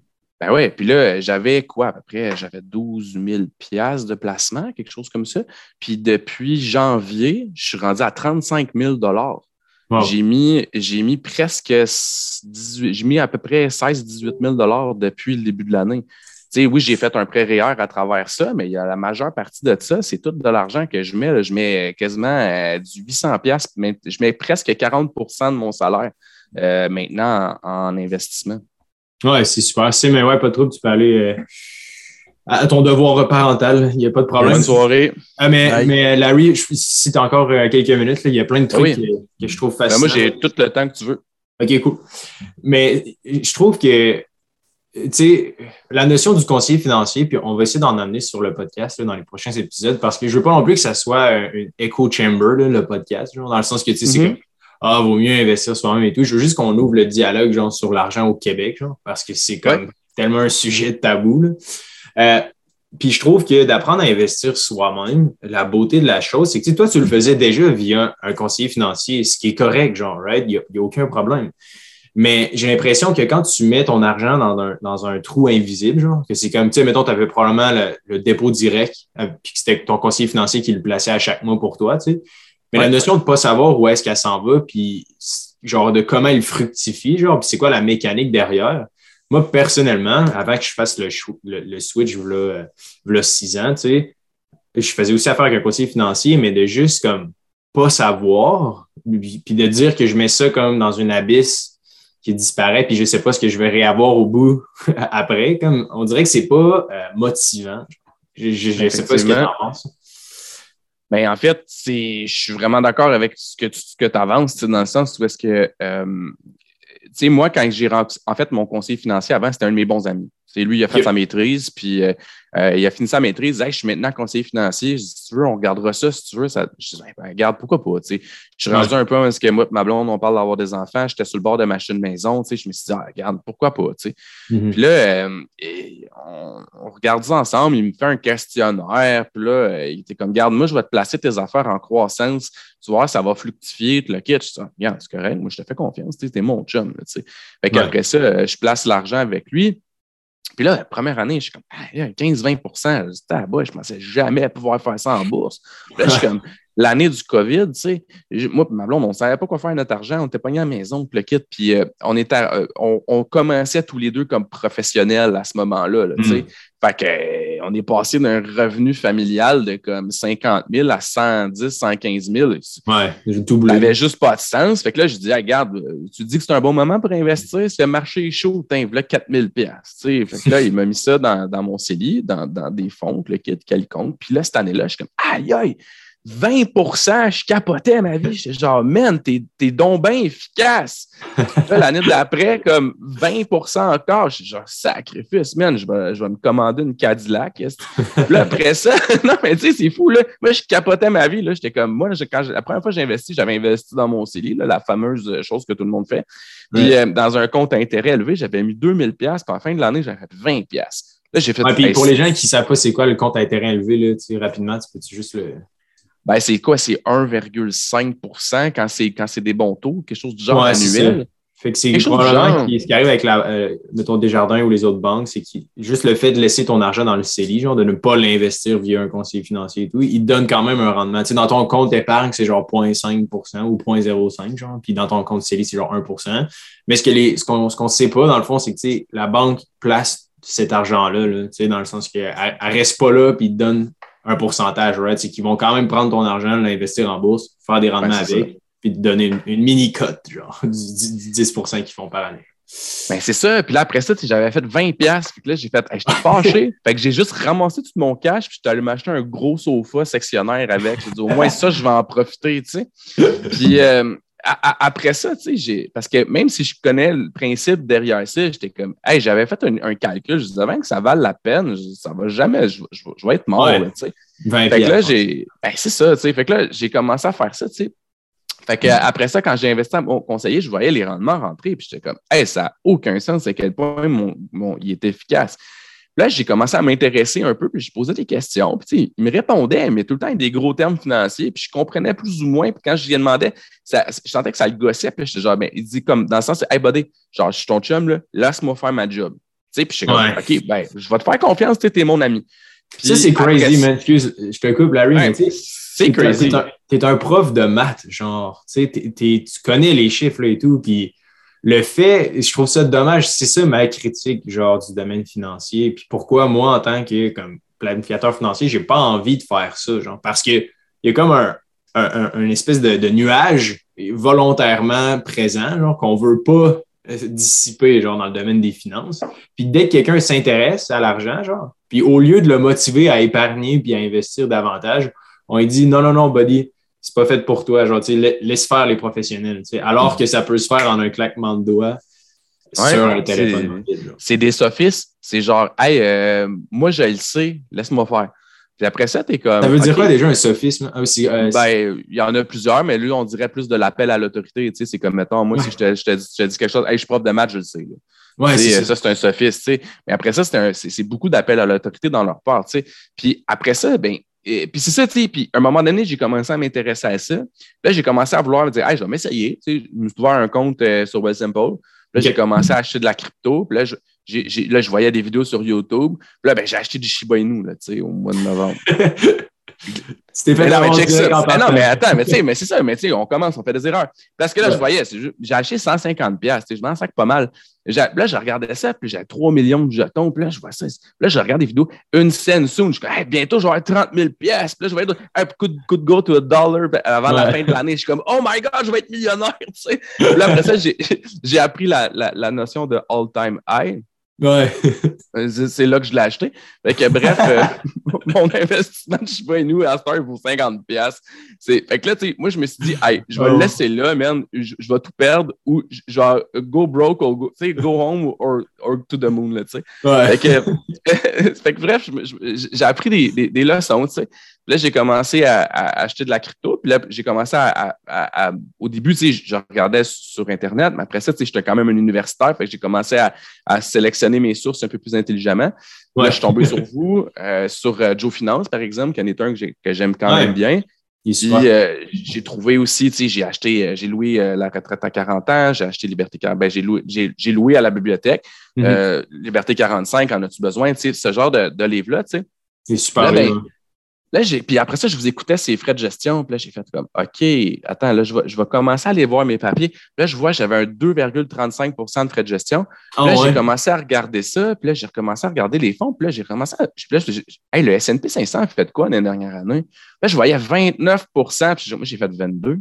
Ben ouais, puis là, j'avais quoi, à peu près, j'avais 12 000 piastres de placement, quelque chose comme ça. Puis depuis janvier, je suis rendu à 35 000 Wow. j'ai mis, j'ai mis presque 18, j'ai mis à peu près 16-18 000 depuis le début de l'année. Sais, oui, j'ai fait un prêt REER à travers ça, mais il y a la majeure partie de ça, c'est tout de l'argent que je mets. là. Je mets quasiment euh, du 800 pièces, mais je mets presque 40% de mon salaire euh, maintenant en, en investissement. Ouais, c'est super. C'est, mais ouais, pas trop, tu peux aller euh, à ton devoir parental. Il n'y a pas de problème. Bonne soirée. Ah, mais, Bye. mais Larry, je- si tu as encore quelques minutes, là, il y a plein de trucs Oui. que, que je trouve Ben, fascinants. moi, j'ai tout le temps que tu veux. OK, cool. Mais je trouve que, tu sais, la notion du conseiller financier, puis on va essayer d'en amener sur le podcast là, dans les prochains épisodes, parce que je veux pas non plus que ça soit euh, une echo chamber, là, le podcast, genre, dans le sens que, tu sais, c'est Mhm. comme, ah, vaut mieux investir soi-même et tout. Je veux juste qu'on ouvre le dialogue, genre, sur l'argent au Québec, genre, parce que c'est comme tellement un sujet de tabou, là. Euh, puis je trouve que d'apprendre à investir soi-même, la beauté de la chose, c'est que tu sais, toi, tu le faisais déjà via un conseiller financier, ce qui est correct, genre, right? Il n'y a, aucun problème. Mais j'ai l'impression que quand tu mets ton argent dans un, dans un trou invisible, genre, que c'est comme, tu sais, mettons, tu avais probablement le, le dépôt direct, euh, puis que c'était ton conseiller financier qui le plaçait à chaque mois pour toi, tu sais. Mais la notion de ne pas savoir où est-ce qu'elle s'en va, puis genre de comment elle fructifie, genre, puis c'est quoi la mécanique derrière. Moi, personnellement, avant que je fasse le, le, le switch, voilà, voilà six ans, tu sais, je faisais aussi affaire avec un conseiller financier, mais de juste comme pas savoir, puis puis de dire que je mets ça comme dans une abysse qui disparaît, puis je sais pas ce que je vais réavoir au bout après. Comme, on dirait que c'est pas euh, motivant. Je, je sais pas ce que tu en penses. Ben, en fait, je suis vraiment d'accord avec ce que tu que avances, dans le sens où est-ce que, euh, tu sais, moi, quand j'ai en fait, mon conseiller financier avant, c'était un de mes bons amis. C'est lui, il a fait sa maîtrise, puis euh, euh, il a fini sa maîtrise. Hey, je suis maintenant conseiller financier. Je dis, si tu veux, on regardera ça. Si tu veux, ça. Je dis, ben, regarde, pourquoi pas. Je suis rendu un peu parce que moi, ma blonde, on parle d'avoir des enfants. J'étais sur le bord de m'acheter une maison. Je me suis dit, ah, regarde, pourquoi pas. Mhm. Puis là, euh, et on, on regarde ça ensemble, il me fait un questionnaire, puis là, il était comme, garde, moi, je vais te placer tes affaires en croissance, tu vois, ça va tout le kit. Je dis, Ah, regarde, c'est correct, moi, je te fais confiance, tu t'es mon chum, là, qu'après ça, je place l'argent avec lui. Puis là, la première année, je suis comme, ah, 15-20 Je pensais jamais pouvoir faire ça en bourse. Puis là, je suis comme, l'année du COVID, tu sais, moi et ma blonde, on ne savait pas quoi faire notre argent, on était pognés à la maison, puis le kit, puis euh, on, était, euh, on, on commençait tous les deux comme professionnels à ce moment-là, là, tu sais. Mm. Fait que, euh, on est passé d'un revenu familial de comme 50 000 à 110, 115 000. Ouais, j'ai tout Ça n'avait juste pas de sens. Fait que là, je dis, ah, regarde, tu dis que c'est un bon moment pour investir. Si le marché est chaud, t'as là 4000 pièces. Fait que là, il m'a mis ça dans, dans mon CELI, dans, dans des fonds, le kit quelconque. Puis là, cette année-là, je suis comme, aïe, aïe, 20% je capotais ma vie. J'étais genre, man, t'es, t'es donc bien efficace. l'année d'après, comme 20% encore. J'étais genre, sacrifice, man, je vais, je vais me commander une Cadillac. là, après ça, non, mais tu sais, c'est fou, là. Moi, je capotais ma vie, là. J'étais comme, moi, quand la première fois que j'ai investi, j'avais investi dans mon CELI, là, la fameuse chose que tout le monde fait. Puis, euh, dans un compte intérêt élevé, j'avais mis 2000 puis à la fin de l'année, j'avais fait 20 Là, j'ai fait. puis pour les gens qui ne savent pas c'est quoi le compte à intérêt élevé, là, rapidement, tu peux-tu juste le. Ben, c'est quoi? C'est 1,5 quand c'est, quand c'est des bons taux, quelque chose du genre annuel. Fait que c'est probablement ce qui arrive avec la, euh, mettons, Desjardins ou les autres banques, c'est que juste le fait de laisser ton argent dans le CELI, genre de ne pas l'investir via un conseiller financier et tout, il te donne quand même un rendement. Tu sais, dans ton compte d'épargne, c'est genre 0,5% ou 0,05, genre, puis dans ton compte CELI, c'est genre 1% Mais ce, que les, ce qu'on ne sait pas, dans le fond, c'est que tu sais, la banque place cet argent-là, là, tu sais, dans le sens qu'elle ne reste pas là, puis te donne un pourcentage, right? C'est qu'ils vont quand même prendre ton argent, l'investir en bourse, faire des rendements avec, puis te donner une, mini-cote, genre, du, 10% qu'ils font par année. Ben, c'est ça. Puis là, après ça, j'avais fait 20$. Puis là, j'ai fait, j'étais fâché. fait que j'ai juste ramassé tout mon cash. Puis j'étais allé m'acheter un gros sofa sectionnaire avec. J'ai dit, au moins ça, je vais en profiter, tu sais. Puis euh, après ça, tu sais, parce que même si je connais le principe derrière ça, j'étais comme, hey, j'avais fait un, calcul, je disais même que ça vale la peine, ça va jamais, je, vais être mort, tu sais. Fait que là, j'ai, ben, c'est ça, tu sais. Fait que là, j'ai commencé à faire ça, tu sais. Fait que après ça, quand j'ai investi à mon conseiller, je voyais les rendements rentrer, puis j'étais comme, hey, ça n'a aucun sens à quel point mon, mon, il est efficace. Là, j'ai commencé à m'intéresser un peu, puis je posais des questions. Puis, il me répondait, mais tout le temps avec des gros termes financiers, puis je comprenais plus ou moins. Puis quand je lui demandais, ça, je sentais que ça le gossait, puis j'étais genre, ben, il dit comme, dans le sens, hey, buddy, genre, je suis ton chum, là, laisse-moi faire ma job. Tu sais, puis je suis comme, OK, ben, je vais te faire confiance, tu es mon ami. ça, c'est crazy, man. Excuse, je te coupe, Larry, mais tu sais, c'est crazy. Tu es, un prof de maths, genre, tu sais, tu connais les chiffres là, et tout, puis le fait, je trouve ça dommage, c'est ça ma critique genre du domaine financier. Puis pourquoi moi, en tant que comme planificateur financier, j'ai pas envie de faire ça, genre, parce qu'il y a comme un, espèce de, nuage volontairement présent, genre, qu'on veut pas euh, dissiper, genre, dans le domaine des finances. Puis dès que quelqu'un s'intéresse à l'argent, genre, puis au lieu de le motiver à épargner puis à investir davantage, on lui dit non, non, non, buddy, c'est pas fait pour toi. Genre, laisse faire les professionnels. Alors que ça peut se faire en un claquement de doigts sur un téléphone C'est des sophistes. C'est genre, hey, euh, moi, je le sais, laisse-moi faire. Puis après ça, t'es comme. Ça veut dire quoi déjà un sophisme? Ah, euh, ben, il y en a plusieurs, mais lui, on dirait plus de l'appel à l'autorité. C'est comme, mettons, moi, si je te, je, te, je te, dis quelque chose, hey, je suis prof de match, je le sais. Ouais, ça, ça c'est un sophiste. Mais après ça, c'est beaucoup d'appel à l'autorité dans leur part. Puis après ça, ben, et, puis c'est ça, tu sais. Puis à un moment donné, j'ai commencé à m'intéresser à ça. là, j'ai commencé à vouloir me dire, hey, je vais m'essayer. Tu sais, je me suis ouvert un compte euh, sur Wealthsimple. Là, j'ai commencé à acheter de la crypto. Puis là, je, là, je voyais des vidéos sur YouTube. Puis là, ben, j'ai acheté du Shiba Inu, là, tu sais, au mois de novembre. C'était fait non, mais, non, mais attends, mais, mais c'est ça, mais tu sais, on commence, on fait des erreurs. Parce que là, je voyais, j'ai acheté 150 pièces, je m'en sac pas mal. Là, je regardais ça, puis j'ai 3 millions de jetons, puis là, je vois ça. Là, je regarde des vidéos, une scène soon, je dis, bientôt, je vais avoir 30 000 pièces. Puis là, je vais être, un coup de, go to a dollar avant la fin de l'année. Je suis comme, oh my God, je vais être millionnaire, tu sais. là, après ça, j'ai appris la, la, la notion de all-time high. Ouais. c'est là que je l'ai acheté. Fait que, bref, euh, mon investissement je sais pas nous, à Star, vaut 50$. Fait que là, tu sais, moi, je me suis dit, hey, je vais le laisser là, man. Je, vais tout perdre ou genre go broke ou go, go home or, or, to the moon, là, tu sais. Ouais. Fait, que, fait que, bref, j'ai appris des, des, des leçons, tu sais là, j'ai commencé à, acheter de la crypto. Puis là, j'ai commencé à, Au début, tu sais, je regardais sur Internet, mais après ça, tu sais, j'étais quand même un universitaire. Fait que j'ai commencé à, sélectionner mes sources un peu plus intelligemment. Là, je suis tombé sur vous, euh, sur euh, Joe Finance, par exemple, qui en est un que j'aime quand même bien. Puis, euh, j'ai trouvé aussi, tu sais, j'ai acheté, j'ai loué la retraite à 40 ans, j'ai acheté Liberté, ben, j'ai loué, j'ai, loué à la bibliothèque. Mm-hmm. Liberté 45, en as-tu besoin? Tu sais, ce genre de, de livre-là, tu sais? C'est super bien. Là, j'ai, puis après ça, je vous écoutais ces frais de gestion. Puis là, j'ai fait comme, OK, attends, là, je vais, je vais commencer à aller voir mes papiers. Puis là, je vois, j'avais un 2,35% de frais de gestion. Puis là, ah j'ai commencé à regarder ça. Puis là, j'ai recommencé à regarder les fonds. Puis là, j'ai commencé à. Puis là, hey, le S&P 500 a fait quoi l'année dernière année? Là, je voyais 29% Puis moi, j'ai fait 22.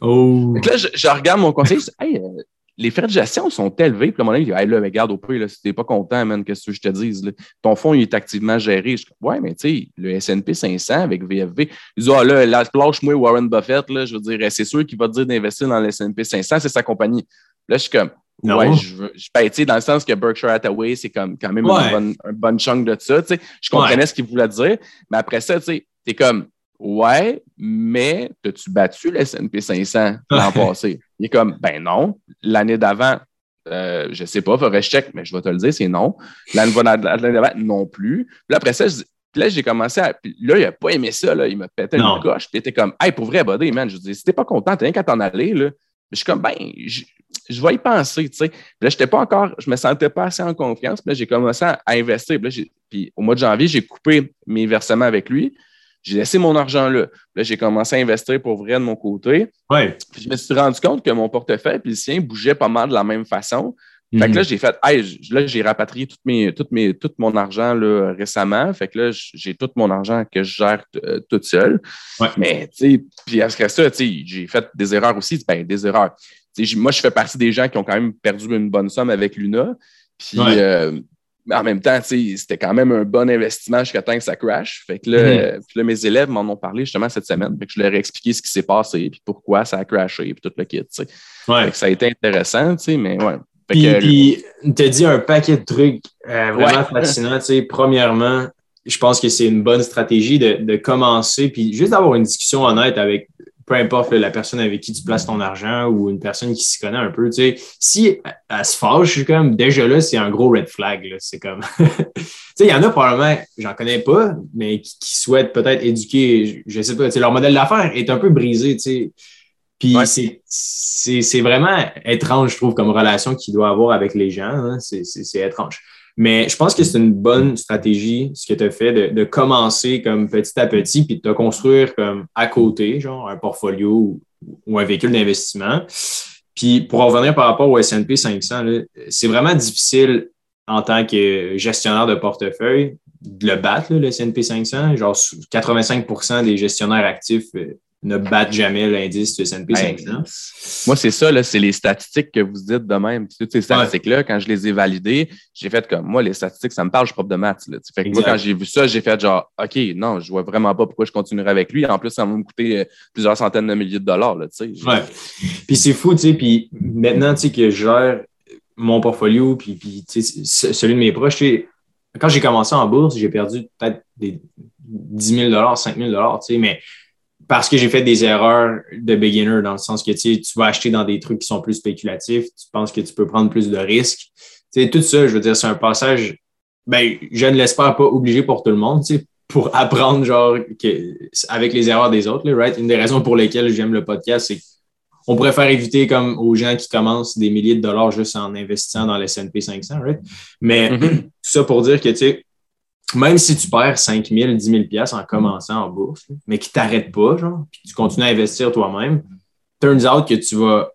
Oh. là, je, regarde mon conseiller. Je dis, hey, euh, les frais de gestion sont élevés. Puis, à mon avis, il dit, hey, là, mais garde au prix, si t'es pas content, man, qu'est-ce que je te dis? Ton fonds, il est activement géré. Je dis, ouais, mais tu sais, le S&P 500 avec VFV, il dit, ah, là, lâche-moi Warren Buffett, là, je veux dire, c'est sûr qu'il va te dire d'investir dans le S&P 500, c'est sa compagnie. Là, je suis comme, Ouais, je veux. Ben, dans le sens que Berkshire Hathaway, c'est comme quand même une un bon chunk de ça. Je comprenais ce qu'il voulait dire. Mais après ça, tu es comme Ouais, mais as-tu battu le S&P 500 l'an passé? Il est comme Ben non. L'année d'avant, euh, je ne sais pas, faudrait que je check, mais je vais te le dire, c'est non. L'année d'avant, non plus. Puis après ça, là, j'ai commencé à. Puis là, il n'a pas aimé ça, là. il m'a pété une coche. Puis il était comme Hey, pour vrai, buddy, man, je dis, si t'es pas content, t'as rien qu'à t'en aller, là. Je suis comme, ben, je vais y penser, tu sais. Là, j'étais pas encore, je me sentais pas assez en confiance. Puis là, j'ai commencé à, investir. Puis, au mois de janvier, j'ai coupé mes versements avec lui. J'ai laissé mon argent là. Là, j'ai commencé à investir pour vrai de mon côté. Ouais. Puis je me suis rendu compte que mon portefeuille et le sien bougeaient pas mal de la même façon. Fait que là, mhm. j'ai fait, hey, là, j'ai rapatrié tout, mes, tout, mes, tout mon argent là, récemment. Fait que là, j'ai tout mon argent que je gère euh, toute seule. Ouais. Mais, tu sais, puis après ça, tu sais, j'ai fait des erreurs aussi. Ben, des erreurs moi, je fais partie des gens qui ont quand même perdu une bonne somme avec Luna. Puis, euh, en même temps, c'était quand même un bon investissement jusqu'à temps que ça crash. Fait que là, mm-hmm. mes élèves m'en ont parlé justement cette semaine. Fait que je leur ai expliqué ce qui s'est passé, puis pourquoi ça a crashé, puis tout le kit. Ouais. ça a été intéressant, mais ouais. Puis, as dit un paquet de trucs euh, vraiment fascinants. Premièrement, je pense que c'est une bonne stratégie de, de commencer, puis juste d'avoir une discussion honnête avec peu importe la personne avec qui tu places ton argent ou une personne qui s'y connaît un peu, tu sais, si elle se fâche, comme déjà là, c'est un gros red flag. C'est comme. tu sais, il y en a probablement, j'en connais pas, mais qui, souhaitent peut-être éduquer, je sais pas, leur modèle d'affaires est un peu brisé, tu sais. Puis c'est vraiment étrange, je trouve, comme relation qu'il doit avoir avec les gens. Hein. C'est étrange. Mais je pense que c'est une bonne stratégie, ce que tu as fait, de, commencer comme petit à petit, puis de te construire comme à côté, genre un portfolio ou, un véhicule d'investissement. Puis pour revenir par rapport au S&P 500, c'est vraiment difficile en tant que gestionnaire de portefeuille de le battre, le S&P 500. Genre 85% des gestionnaires actifs euh, ne battent jamais l'indice du S&P 500. moi, c'est ça, c'est les statistiques que vous dites de même. Toutes ces statistiques-là, quand je les ai validées, j'ai fait comme, moi, les statistiques, ça me parle, je suis propre de maths. Fait que moi, quand j'ai vu ça, j'ai fait genre, OK, non, je vois vraiment pas pourquoi je continuerai avec lui. En plus, ça va me coûter euh, plusieurs centaines de milliers de dollars. Là, ouais. Puis c'est fou, tu sais, puis maintenant, tu sais, que je gère mon portfolio, puis, puis celui de mes proches, quand j'ai commencé en bourse, j'ai perdu peut-être des 10 000 5 000 tu sais, mais parce que j'ai fait des erreurs de beginner dans le sens que tu vas acheter dans des trucs qui sont plus spéculatifs, tu penses que tu peux prendre plus de risques. Tu tout ça, je veux dire, c'est un passage, ben, je ne l'espère pas obligé pour tout le monde, tu sais, pour apprendre, genre, que, avec les erreurs des autres, right? Une des raisons pour lesquelles j'aime le podcast, c'est qu'on préfère éviter comme aux gens qui commencent des milliers de dollars juste en investissant dans le S&P 500, right? Mais mm-hmm. tout ça pour dire que, tu sais, même si tu perds 5 000, 10 000 en commençant en bourse, mais qui ne t'arrête pas, genre, puis tu continues à investir toi-même, turns out que tu vas,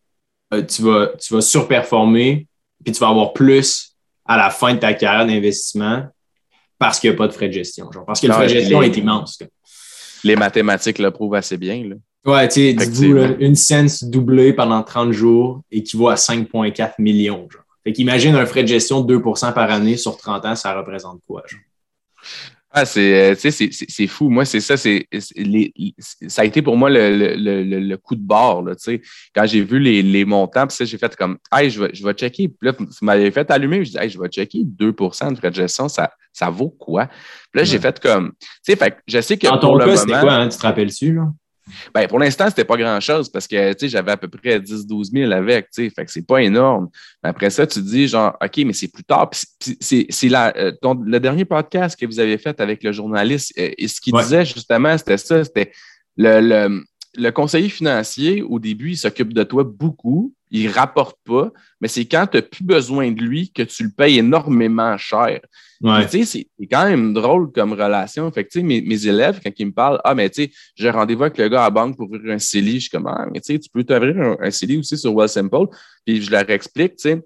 euh, tu vas, tu vas surperformer, puis tu vas avoir plus à la fin de ta carrière d'investissement parce qu'il n'y a pas de frais de gestion. Genre, parce que le frais de gestion est immense. Les mathématiques le prouvent assez bien. Là. Ouais, tu sais, une cent doublée pendant 30 jours équivaut à 5,4 millions. Genre. Fait qu'imagine un frais de gestion de 2% par année sur 30 ans, ça représente quoi? Genre? Ah, c'est, c'est fou. Moi, c'est ça. C'est, ça a été pour moi le, le, le, coup de bord. Là, quand j'ai vu les, les montants, puis j'ai fait comme Hey, je vais, je vais checker. Puis là, tu m'avais fait allumer. Je dis hey, je vais checker 2% de frais de gestion, ça, ça vaut quoi? Puis là, j'ai fait comme. Tu sais, fait je sais que. Dans ton cas, c'était quoi, hein, tu te rappelles-tu? Ben, pour l'instant, c'était pas grand-chose parce que j'avais à peu près 10-12 000 avec. Fait que c'est pas énorme. Mais après ça, tu dis genre, OK, mais c'est plus tard. C'est euh, le dernier podcast que vous avez fait avec le journaliste. Euh, et ce qu'il disait justement, c'était ça, c'était le, le, le conseiller financier, au début, il s'occupe de toi beaucoup, il ne rapporte pas, mais c'est quand tu n'as plus besoin de lui que tu le payes énormément cher. C'est quand même drôle comme relation. Fait que, mes, mes élèves, quand ils me parlent, ah, mais tu sais, j'ai rendez-vous avec le gars à la banque pour ouvrir un CELI, je suis comme, ah, mais tu sais, tu peux t'ouvrir un, un CELI aussi sur Simple. Puis je leur explique, tu sais,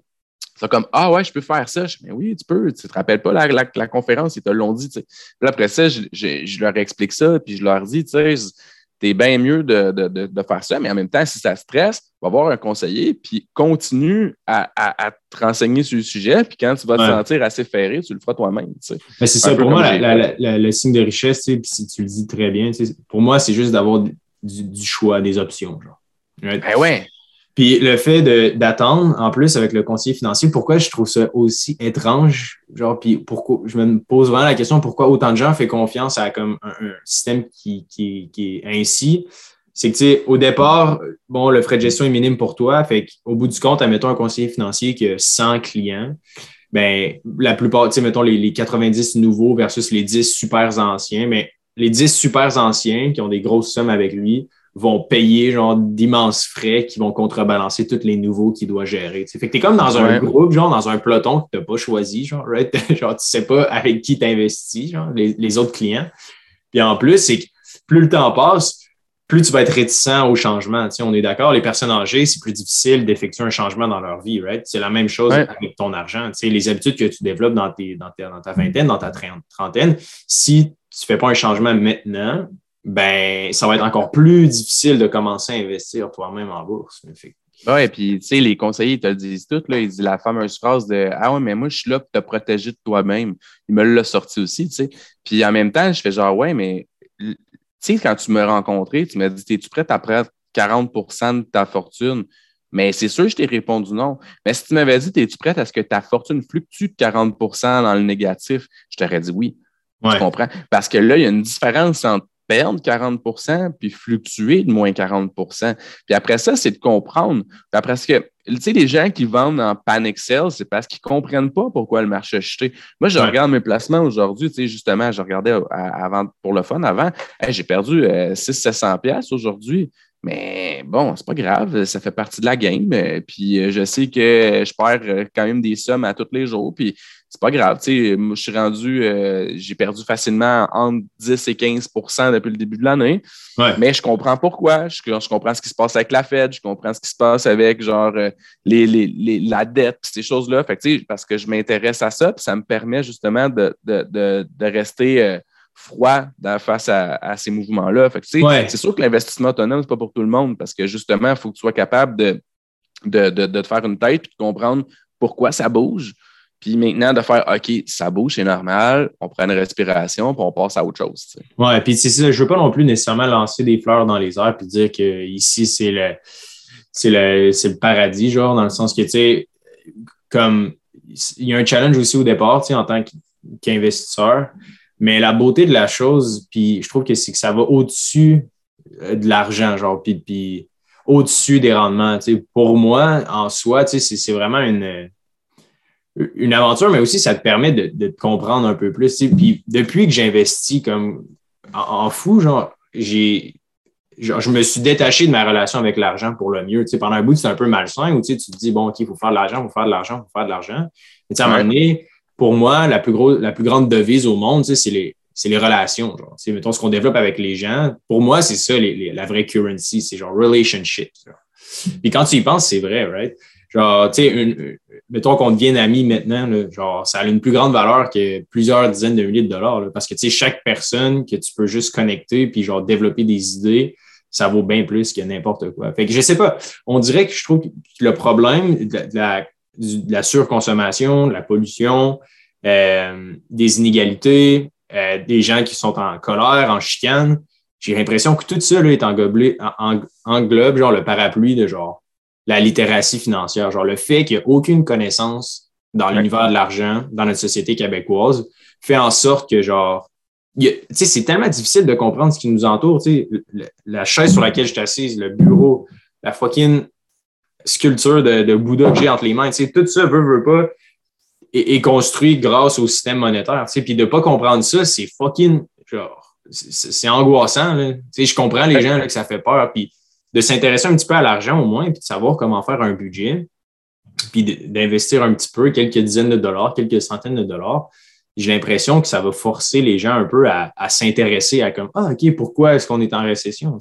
c'est comme Ah ouais, je peux faire ça. Je dis, mais oui, tu peux. Tu te rappelles pas la, la, conférence, ils te l'ont dit. Puis après ça, je, je, leur explique ça, puis je leur dis, tu sais, tu es bien mieux de, de, de, faire ça, mais en même temps, si ça stresse, va voir un conseiller, puis continue à, à, te renseigner sur le sujet, puis quand tu vas te sentir assez ferré, tu le feras toi-même. c'est ça, pour moi, le signe de richesse, si tu le dis très bien, pour moi, c'est juste d'avoir du, choix, des options. Genre. Ben ouais. Puis le fait d'attendre, en plus, avec le conseiller financier, pourquoi je trouve ça aussi étrange? Genre, puis pourquoi je me pose vraiment la question pourquoi autant de gens font confiance à comme un, système qui, qui, est ainsi? C'est que, tu sais, au départ, bon, le frais de gestion est minime pour toi. Fait qu'au bout du compte, admettons un conseiller financier qui a 100 clients, ben, la plupart, tu sais, mettons les, les, 90 nouveaux versus les 10 super anciens, mais les 10 super anciens qui ont des grosses sommes avec lui, vont payer genre d'immenses frais qui vont contrebalancer tous les nouveaux qu'il doit gérer. Fait que tu es comme dans un groupe, genre dans un peloton que tu n'as pas choisi, genre, right? genre, tu sais pas avec qui tu investis, genre, les, autres clients. Puis en plus, c'est que plus le temps passe, plus tu vas être réticent au changement. on est d'accord, les personnes âgées, c'est plus difficile d'effectuer un changement dans leur vie, right? C'est la même chose avec ton argent. les habitudes que tu développes dans, tes, dans, dans ta vingtaine, dans ta trentaine, si tu ne fais pas un changement maintenant, ben, ça va être encore plus difficile de commencer à investir toi-même en bourse. Oui, et puis, tu sais, les conseillers, te le disent tout, là, ils disent la fameuse phrase de Ah ouais, mais moi, je suis là pour te protéger de toi-même. Il me l'a sorti aussi, tu sais. Puis en même temps, je fais genre, ouais, mais, tu sais, quand tu m'as rencontré, tu m'as dit Es-tu prêt à prendre 40% de ta fortune mais c'est sûr, je t'ai répondu non. Mais si tu m'avais dit, es-tu prêt à ce que ta fortune fluctue de 40% dans le négatif, je t'aurais dit oui. Tu comprends? Parce que là, il y a une différence entre perdre 40% puis fluctuer de moins 40% Puis après ça, c'est de comprendre. Puis après, que, tu sais, les gens qui vendent en pan Excel, c'est parce qu'ils ne comprennent pas pourquoi le marché a chuté. Moi, je regarde mes placements aujourd'hui, tu sais, justement, je regardais avant, pour le fun avant, j'ai perdu 600-700 euh, aujourd'hui. Mais bon, c'est pas grave, ça fait partie de la game. Puis euh, je sais que je perds euh, quand même des sommes à tous les jours. Puis c'est pas grave. Tu sais, moi, je suis rendu, euh, j'ai perdu facilement entre 10 et 15% depuis le début de l'année. Mais je comprends pourquoi. Je, comprends ce qui se passe avec la Fed, je comprends ce qui se passe avec genre euh, les, les, la dette, ces choses-là. Fait que, parce que je m'intéresse à ça, puis ça me permet justement de, de, de, de rester. Euh, froid face à, ces mouvements-là. C'est sûr que l'investissement autonome, ce n'est pas pour tout le monde parce que justement, il faut que tu sois capable de, de, de, de, te faire une tête et de comprendre pourquoi ça bouge. Puis maintenant, de faire OK, ça bouge, c'est normal, on prend une respiration, puis on passe à autre chose. Ouais, puis c'est ça, je veux pas non plus nécessairement lancer des fleurs dans les airs puis dire que ici, c'est le, c'est le, c'est le paradis, genre, dans le sens que, tu sais, comme il y a un challenge aussi au départ, tu sais, en tant qu'investisseur, mais la beauté de la chose, puis je trouve que c'est que ça va au-dessus euh, de l'argent, genre, puis, puis au-dessus des rendements. Pour moi, en soi, c'est vraiment une une aventure, mais aussi ça te permet de, de te comprendre un peu plus. Puis depuis que j'investis comme en, fou, genre, j'ai. je me suis détaché de ma relation avec l'argent pour le mieux. pendant un bout, c'est un peu malsain où tu te dis, bon, OK, il faut faire de l'argent, il faut faire de l'argent, il faut faire de l'argent. Mais à un moment donné, pour moi, la plus, gros, la plus grande devise au monde, c'est les, les relations. Genre. Mettons ce qu'on développe avec les gens. Pour moi, c'est ça la vraie currency, c'est genre relationship. Puis quand tu y penses, c'est vrai, right? Genre, tu sais, mettons qu'on devienne amis maintenant, genre, ça a une plus grande valeur que plusieurs dizaines de milliers de dollars. parce que, tu sais, chaque personne que tu peux juste connecter puis, genre, développer des idées, ça vaut bien plus que n'importe quoi. Fait que je sais pas, on dirait que je trouve que le problème de de la, surconsommation, de la pollution, euh, des inégalités, euh, des gens qui sont en colère, en chicane, j'ai l'impression que tout ça là, est englobé, englobe genre le parapluie de genre la littératie financière. Genre le fait qu'il n'y a aucune connaissance dans l'univers de l'argent, dans notre société québécoise, fait en sorte que, genre, c'est tellement difficile de comprendre ce qui nous entoure. La chaise sur laquelle je suis assise, le bureau, la fucking sculpture de, Bouddha que j'ai entre les mains, tout ça, veut, veut pas, est, construit grâce au système monétaire. Puis de ne pas comprendre ça, c'est fucking, genre, c'est angoissant. Là. Je comprends les gens là, que ça fait peur. Puis de s'intéresser un petit peu à l'argent au moins, puis de savoir comment faire un budget, puis d'investir un petit peu, quelques dizaines de dollars, quelques centaines de dollars, j'ai l'impression que ça va forcer les gens un peu à, s'intéresser à comme Ah, OK, pourquoi est-ce qu'on est en récession?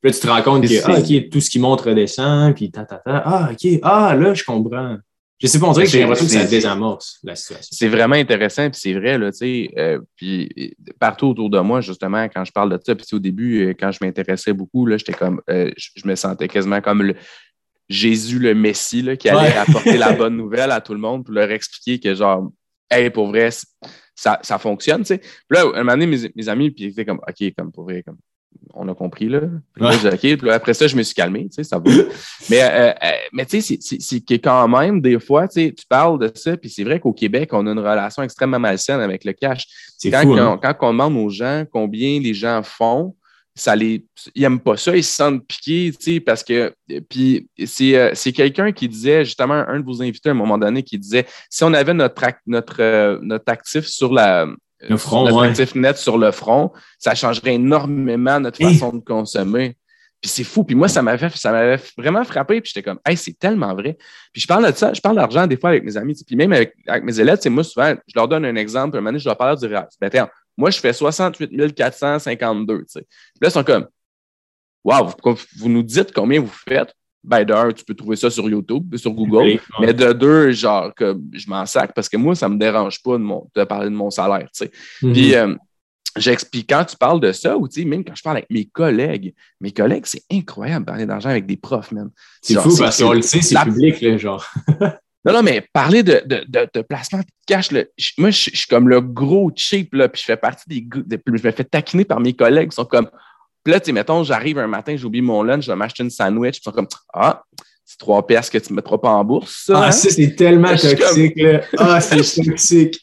Puis là, tu te rends compte que ah, tout ce qui monte redescend, puis ta, ta, ta. Ah, OK, ah, là, je comprends. Je sais pas, on dirait que j'ai l'impression que ça désamorce la situation. C'est vraiment intéressant, puis c'est vrai, là, tu sais, euh, puis partout autour de moi, justement, quand je parle de ça, puis au début, euh, quand je m'intéressais beaucoup, là, j'étais comme, euh, je, me sentais quasiment comme le Jésus, le Messie, là, qui allait Ouais. apporter la bonne nouvelle à tout le monde pour leur expliquer que, genre, hey, pour vrai, ça, ça fonctionne, tu sais. Puis là, un moment donné, mes, mes amis, puis ils étaient comme, OK, comme pour vrai, comme, on a compris, là. Puis Ouais. puis là, après ça, je me suis calmé, tu sais, ça va. mais, euh, euh, mais tu sais, c'est- que quand même, des fois, tu sais, tu parles de ça, puis c'est vrai qu'au Québec, on a une relation extrêmement malsaine avec le cash. C'est Quand, fou, quand, hein? quand on demande aux gens combien les gens font, ça les, ils n'aiment pas ça, ils se sentent piqués, tu sais, parce que, puis c'est, euh, c'est quelqu'un qui disait, justement, un de vos invités à un moment donné, qui disait, si on avait notre, notre, notre actif sur la, Le front, notre ouais. actif net sur le front, ça changerait énormément notre Hey. façon de consommer. Puis c'est fou. Puis moi, ça m'avait, ça m'avait vraiment frappé. Puis j'étais comme, hey, c'est tellement vrai. Puis je parle de ça, je parle d'argent des fois avec mes amis. Puis même avec, avec mes élèves, c'est moi, souvent, je leur donne un exemple. Un moment donné, je leur parle du réel. Ben, tiens, moi, je fais 68 452. tu sais. Puis là, ils sont comme, wow, vous, vous nous dites combien vous faites? Ben, de un, tu peux trouver ça sur YouTube, sur Google. Mais de deux, genre, que je m'en sac parce que moi, ça me dérange pas de, mon, de parler de mon salaire, tu sais. Mhm. Puis, euh, j'explique quand tu parles de ça, ou tu sais, même quand je parle avec mes collègues, mes collègues, c'est incroyable de parler d'argent avec des profs, man. c'est fou parce qu'on le sait, c'est public, là, genre. Non, non, mais parler de, de, de, de placement de cash, là, moi, je, je suis comme le gros cheap, là, puis je fais partie des. gr- de- je me fais taquiner par mes collègues qui sont comme. Puis là, tu sais, mettons, j'arrive un matin, j'oublie mon lunch, je vais m'acheter une sandwich, puis ils sont comme Ah, c'est trois pièces que tu ne mettras pas en bourse, ça. Ah, hein? ça, c'est tellement comme- toxique, là. Ah, c'est toxique.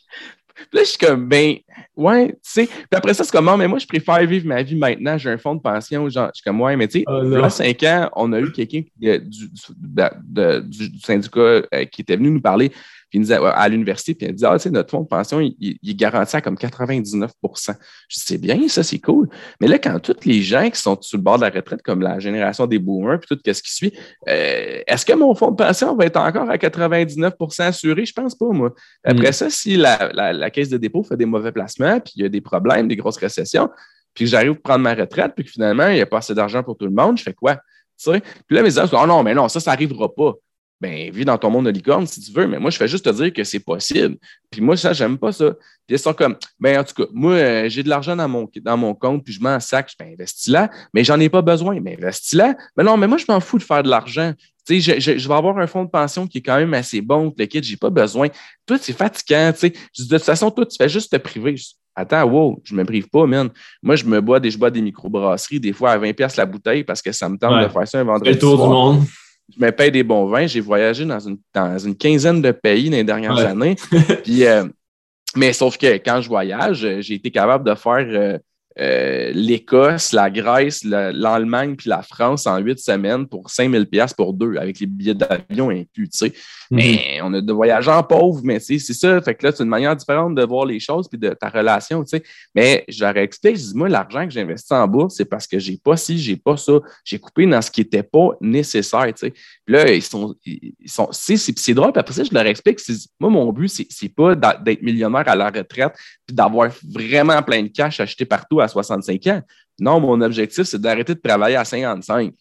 Puis là, je suis comme, ben, ouais, tu sais. Puis après ça, c'est comme, non, mais moi, je préfère vivre ma vie maintenant. J'ai un fonds de pension. Genre, je suis comme, ouais, mais tu sais, Oh, là, cinq ans, on a eu quelqu'un euh, du, du, de- de- du- du syndicat euh, qui était venu nous parler puis il nous disait, ouais, à l'université, puis il disait, ah, tu sais, notre fonds de pension, il, est garanti à comme 99% Je dis, c'est bien, ça, c'est cool. Mais là, quand tous les gens qui sont sur le bord de la retraite, comme la génération des boomers, puis tout ce qui suit, euh, est-ce que mon fonds de pension va être encore à 99% assuré? Je pense pas, moi. Après Mm. ça, si la, la- la caisse de dépôt fait des mauvais placements, puis il y a des problèmes, des grosses récessions, puis que j'arrive à prendre ma retraite, puis que finalement, il n'y a pas assez d'argent pour tout le monde, je fais quoi? Puis là, mes amis disent, oh non, mais non, ça, ça n'arrivera pas. Ben, vis dans ton monde de licorne si tu veux, mais moi, je fais juste te dire que c'est possible. Puis moi, ça, j'aime pas ça. Puis ils sont comme, ben, en tout cas, moi, euh, j'ai de l'argent dans mon, dans mon compte, puis je m'en sac, ben, investis là, mais j'en ai pas besoin. Mais investis là. Mais non, mais moi, je m'en fous de faire de l'argent. Tu sais, je, je- je vais avoir un fonds de pension qui est quand même assez bon, le kit, j'ai pas besoin. Toi, c'est fatigant, tu sais. Je dis, de toute façon, toi, tu fais juste te priver. Je dis, Attends, wow, je me prive pas, man. Moi, je me bois des, je bois des microbrasseries, des fois à 20$ piastres la bouteille parce que ça me tente Ouais. de faire ça un vendredi. le tour du soir monde. Je me paye des bons vins. J'ai voyagé dans une, dans une quinzaine de pays dans les dernières Ouais. années. Puis, euh, mais sauf que quand je voyage, euh, j'ai été capable de faire euh, l'Écosse, la Grèce, le- l'Allemagne puis la France en huit semaines pour 5000 pièces pour deux, avec les billets d'avion inclus, tu sais. Mhm. Mais on a de voyageurs pauvres, mais c'est ça. Fait que là, c'est une manière différente de voir les choses puis de ta relation, tu sais. Mais je leur explique, je dis, moi, l'argent que j'investis en bourse, c'est parce que j'ai pas ci, j'ai pas ça. J'ai coupé dans ce qui n'était pas nécessaire, tu sais. Puis là, ils sont, ils sont, c'est, drôle. Puis après ça, je leur explique, moi, mon but, c'est, pas d'être millionnaire à la retraite puis d'avoir vraiment plein de cash acheté partout à 65 ans. Non, mon objectif, c'est d'arrêter de travailler à 55.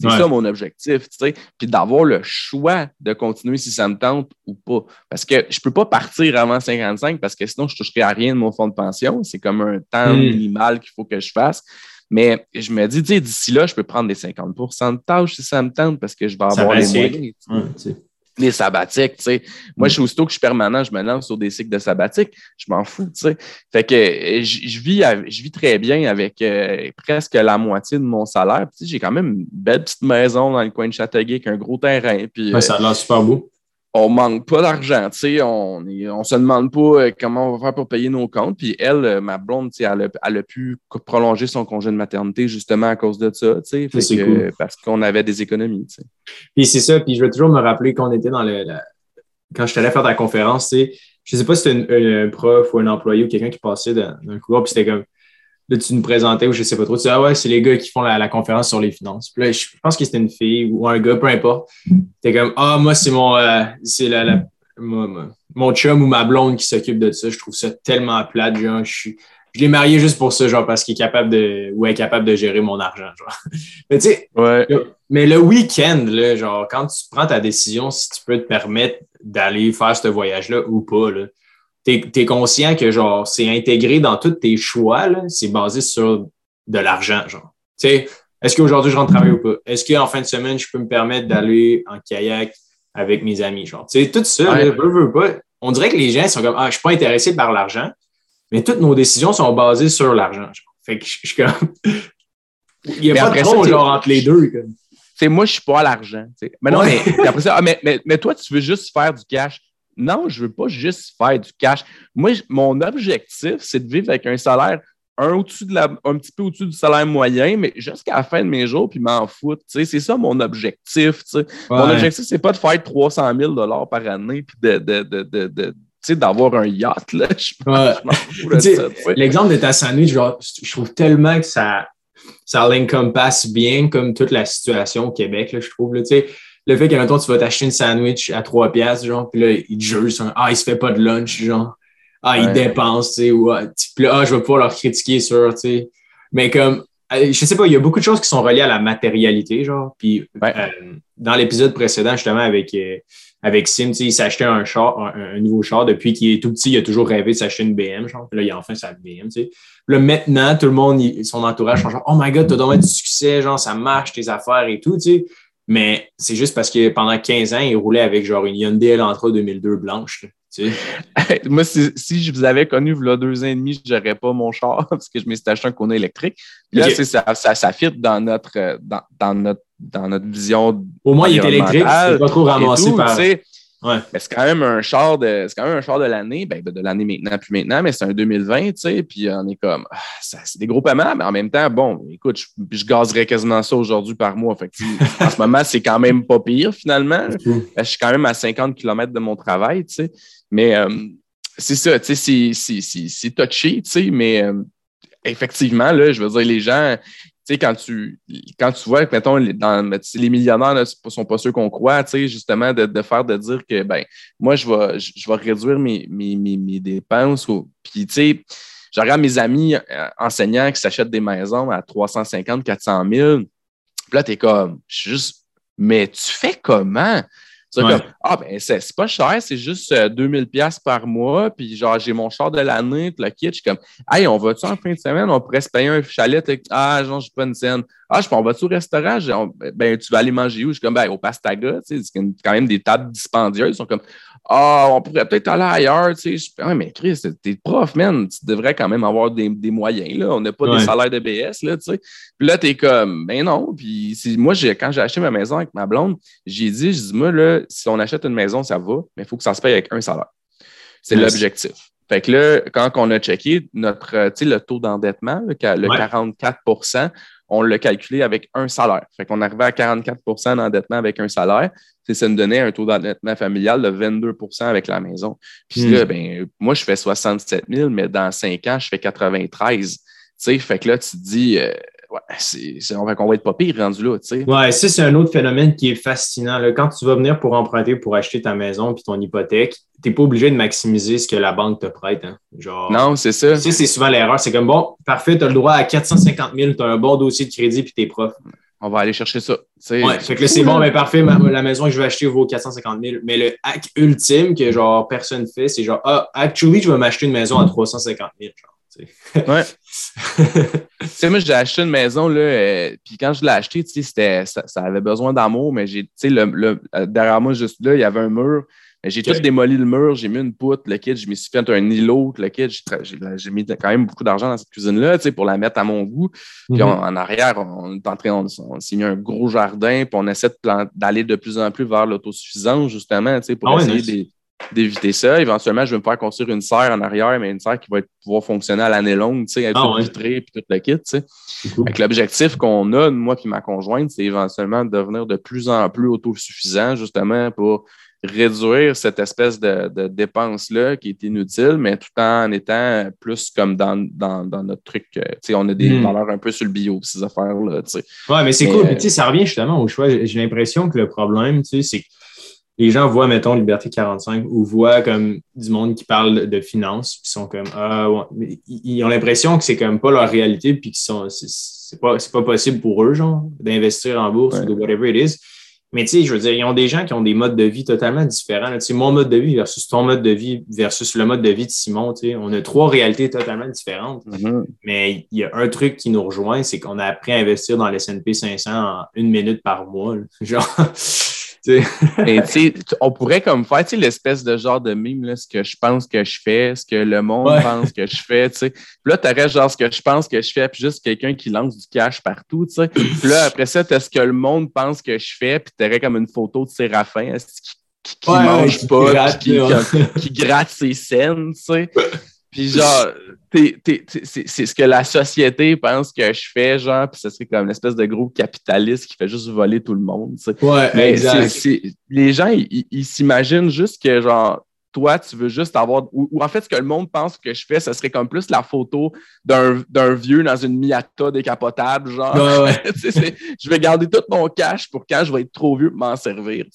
C'est Ouais. ça mon objectif, tu sais. Puis d'avoir le choix de continuer si ça me tente ou pas. Parce que je peux pas partir avant 55 parce que sinon, je toucherai à rien de mon fonds de pension. C'est comme un temps Mm. minimal qu'il faut que je fasse. Mais je me dis, tu sais, d'ici là, je peux prendre des 50% de tâches si ça me tente parce que je vais avoir les moyens. Les sabbatiques, tu sais. Moi, je suis aussitôt que je suis permanent, je me lance sur des cycles de sabbatique. Je m'en fous, tu sais. Fait que euh, je, je vis, je vis très bien avec euh, presque la moitié de mon salaire. Puis, tu sais, j'ai quand même une belle petite maison dans le coin de Châteauguay avec un gros terrain. Puis, Ouais, ça a l'air super beau. On manque pas d'argent, tu sais, on, on se demande pas euh, comment on va faire pour payer nos comptes. Puis elle, euh, ma blonde, tu sais, elle a, elle a pu prolonger son congé de maternité justement à cause de ça, tu sais, Fait que, cool. parce qu'on avait des économies, tu sais. Puis c'est ça, puis je vais toujours me rappeler qu'on était dans le. la- Quand je t'allais faire ta conférence, tu sais, je sais pas si c'était un prof ou un employé ou quelqu'un qui passait le couloir, puis c'était comme. Là, tu nous présentais ou je sais pas trop. Tu dis, ah ouais, c'est les gars qui font la, la conférence sur les finances. Puis là, je pense que c'était une fille ou un gars, peu importe. T'es comme, ah, moi, c'est mon. euh, c'est la, la- mon- chum ou ma blonde qui s'occupe de ça. Je trouve ça tellement plate, genre, je suis. Je l'ai marié juste pour ça, genre, parce qu'il est capable de. ou est capable de gérer mon argent, genre. Mais tu sais, Ouais. Mais le week-end, là, genre, quand tu prends ta décision, si tu peux te permettre d'aller faire ce voyage-là ou pas. Tu es, conscient que genre c'est intégré dans tous tes choix, c'est basé sur de l'argent. genre. Est-ce qu'aujourd'hui je rentre travailler ou pas? Est-ce qu'en fin de semaine, je peux me permettre d'aller en kayak avec mes amis? Genre, tout ça, pas. On dirait que les gens sont comme Ah, je suis pas intéressé par l'argent, mais toutes nos décisions sont basées sur l'argent. Fait que je suis comme. Il n'y a pas de trop genre entre les deux. Comme. moi, je suis pas à l'argent. Mais non, mais après ça, ah, mais, mais, toi, tu veux juste faire du cash. Non, je veux pas juste faire du cash. Moi, mon objectif, c'est de vivre avec un salaire un, au-dessus de la, un petit peu au-dessus du salaire moyen, mais jusqu'à la fin de mes jours, puis m'en foutre. C'est ça mon objectif. Mon objectif, c'est pas de faire 300 000 par année, puis de, de, de, de d'avoir un yacht. Là. L'exemple de ta sandwich, je trouve tellement que ça, ça l'encompasse bien comme toute la situation au Québec, là, je trouve. Là, le fait que, tu vas t'acheter une sandwich à 3 piastres, genre, puis là, il te juge, ah, il se fait pas de lunch, genre, ah, il dépense, tu sais, ou, ah, puis là, ah, je vais pouvoir leur critiquer sur, tu sais. Mais comme, euh, je sais pas, il y a beaucoup de choses qui sont reliées à la matérialité, genre, puis euh, dans l'épisode précédent, justement, avec, euh, avec Sim, il acheté un char, un, nouveau char depuis qu'il est tout petit, il a toujours rêvé de s'acheter une BM, genre. Puis là, il a enfin sa BM, tu sais. Là, maintenant, tout le monde, son entourage sont genre, oh my god, t'as donc du succès, genre, ça marche, tes affaires et tout, tu sais. Mais c'est juste parce que pendant 15 ans, il roulait avec genre une Hyundai Elantra 2002 blanche. Tu sais. Moi, si, je vous avais connu il y a deux ans et demi, je n'aurais pas mon char parce que je m'étais acheté un Kona électrique. là, ça, ça, ça fit dans notre, dans, dans, notre, dans notre vision. Au moins, il est électrique, c'est pas trop ramassé par. Ouais. Mais c'est quand même un char de, c'est quand même un char de l'année, ben, de l'année maintenant, plus maintenant, mais c'est un 2020, tu sais, puis on est comme, ah, c'est des gros paiements, mais en même temps, bon, écoute, je, je gazerais quasiment ça aujourd'hui par mois. Fait en ce moment, c'est quand même pas pire, finalement. je suis quand même à 50 km de mon travail, tu sais. Mais euh, c'est ça, tu sais, c'est touché, tu sais, mais euh, effectivement, là, je veux dire, les gens, sais, quand tu, quand tu vois, mettons, dans, les millionnaires ne sont pas ceux qu'on croit, tu sais, justement, de, faire, de dire que, ben, moi, je vais, je, vais réduire mes, mes, mes, dépenses. Puis, tu sais, je regarde mes amis euh, enseignants qui s'achètent des maisons à 350, 400 000. Puis là, tu es comme, je suis juste, mais tu fais comment? Ah, ben, c'est pas cher, c'est juste 2000 euh, pièces par mois, puis genre, j'ai mon char de l'année, puis le kit, je suis comme, hey, on va-tu en fin de semaine, on pourrait se payer un chalet, ah, genre, j'ai pas une scène. Ah, je on va-tu au restaurant? ben, tu vas aller manger où? Je suis comme, ben, au Pastaga, tu sais, c'est quand même des tables dispendieuses, ils sont comme, ah, on pourrait peut-être aller ailleurs, tu sais. Ah, mais Chris, t'es prof, man, tu devrais quand même avoir des, moyens, là. On n'a pas des salaires de BS, là, tu sais. Puis là, t'es comme, ben non. Puis moi, quand j'ai acheté ma maison avec ma blonde, j'ai dit, je dis, moi, là, si on achète une maison, ça va, mais il faut que ça se paye avec un salaire. C'est l'objectif. Fait que là, quand on a checké notre, euh, le taux d'endettement, le, 44 on l'a calculé avec un salaire. Fait qu'on arrivait à 44% d'endettement avec un salaire. Ça nous donnait un taux d'endettement familial de 22% avec la maison. Puis là, hmm. ben, moi, je fais 67 000, mais dans cinq ans, je fais 93. sais, fait que là, tu te dis, euh, ouais, c'est, on, va, va être pas pire rendu là. sais. Ouais, ça, c'est un autre phénomène qui est fascinant. Quand tu vas venir pour emprunter pour acheter ta maison puis ton hypothèque, tu n'es pas obligé de maximiser ce que la banque te prête. Hein. Genre, non, c'est ça. Tu c'est souvent l'erreur. C'est comme, bon, parfait, tu as le droit à 450 000, tu as un bon dossier de crédit puis tu es prof on va aller chercher ça. Ouais, fait que c'est bon, mais parfait, la maison que je vais acheter vaut 450 000. Mais le hack ultime que genre personne fait, c'est genre, ah, actually, je vais m'acheter une maison à 350 000. Genre, ouais. tu sais, moi, j'ai acheté une maison, là, euh, puis quand je l'ai acheté, tu sais, ça, ça, avait besoin d'amour, mais j'ai, tu sais, le, euh, derrière moi, juste là, il y avait un mur. J'ai tout démoli le mur, j'ai mis une poutre, le kit, je me suis fait un îlot, le kit, j'ai mis quand même beaucoup d'argent dans cette cuisine-là, pour la mettre à mon goût. Puis mhm. en arrière, on est entré, on, s'est mis un gros jardin, puis on essaie d'aller de, plus en plus vers l'autosuffisance, justement, pour ah essayer d'éviter ça. Éventuellement, je vais me faire construire une serre en arrière, mais une serre qui va pouvoir fonctionner à l'année longue, être ah, vitrée, puis tout le kit. L'objectif qu'on a, moi et ma conjointe, c'est éventuellement de devenir de plus en plus autosuffisant, justement, pour réduire cette espèce de, de dépense-là qui est inutile, mais tout en étant plus comme dans, notre truc. Euh, on a des hmm. valeurs un peu sur le bio, ces affaires-là. Oui, mais c'est cool. Euh, ça revient justement au choix. J'ai l'impression que le problème, c'est que les gens voient, mettons, Liberté 45 ou voient comme du monde qui parle de finances, puis sont comme, ah, ils ont l'impression que c'est comme pas leur réalité, puis que c'est pas, pas possible pour eux, genre, d'investir en bourse ou de whatever it is. Mais tu sais, je veux dire, ils ont des gens qui ont des modes de vie totalement différents. Tu sais, mon mode de vie versus ton mode de vie versus le mode de vie de Simon. Tu sais, on a trois réalités totalement différentes. Mhm. Mais il y a un truc qui nous rejoint, c'est qu'on a appris à investir dans l'S&P 500 en une minute par mois. là. Genre. Et on pourrait comme faire l'espèce de genre de mime, là, ce que je pense que je fais, ce que le monde Ouais. pense que je fais. Puis là, tu aurais genre ce que je pense que je fais, puis juste quelqu'un qui lance du cash partout. Puis là, après ça, tu as ce que le monde pense que je fais, puis tu aurais comme une photo de Séraphin qui, qui, qui Ouais, ouais, mange qui pas, gratte, qui- qui gratte ses scènes. Puis genre, t'es- t'es- t'es- c'est c'est ce que la société pense que je fais, genre, puis ce serait comme une espèce de gros capitaliste qui fait juste voler tout le monde. tu sais. Ouais, Mais exact. c'est- c'est- les gens, ils s'imaginent juste que, genre, toi, tu veux juste avoir. Ou, ou en fait, ce que le monde pense que je fais, ce serait comme plus la photo d'un vieux dans une Miata décapotable, genre. Ouais, ouais. Je vais garder tout mon cash pour quand je vais être trop vieux pour m'en servir.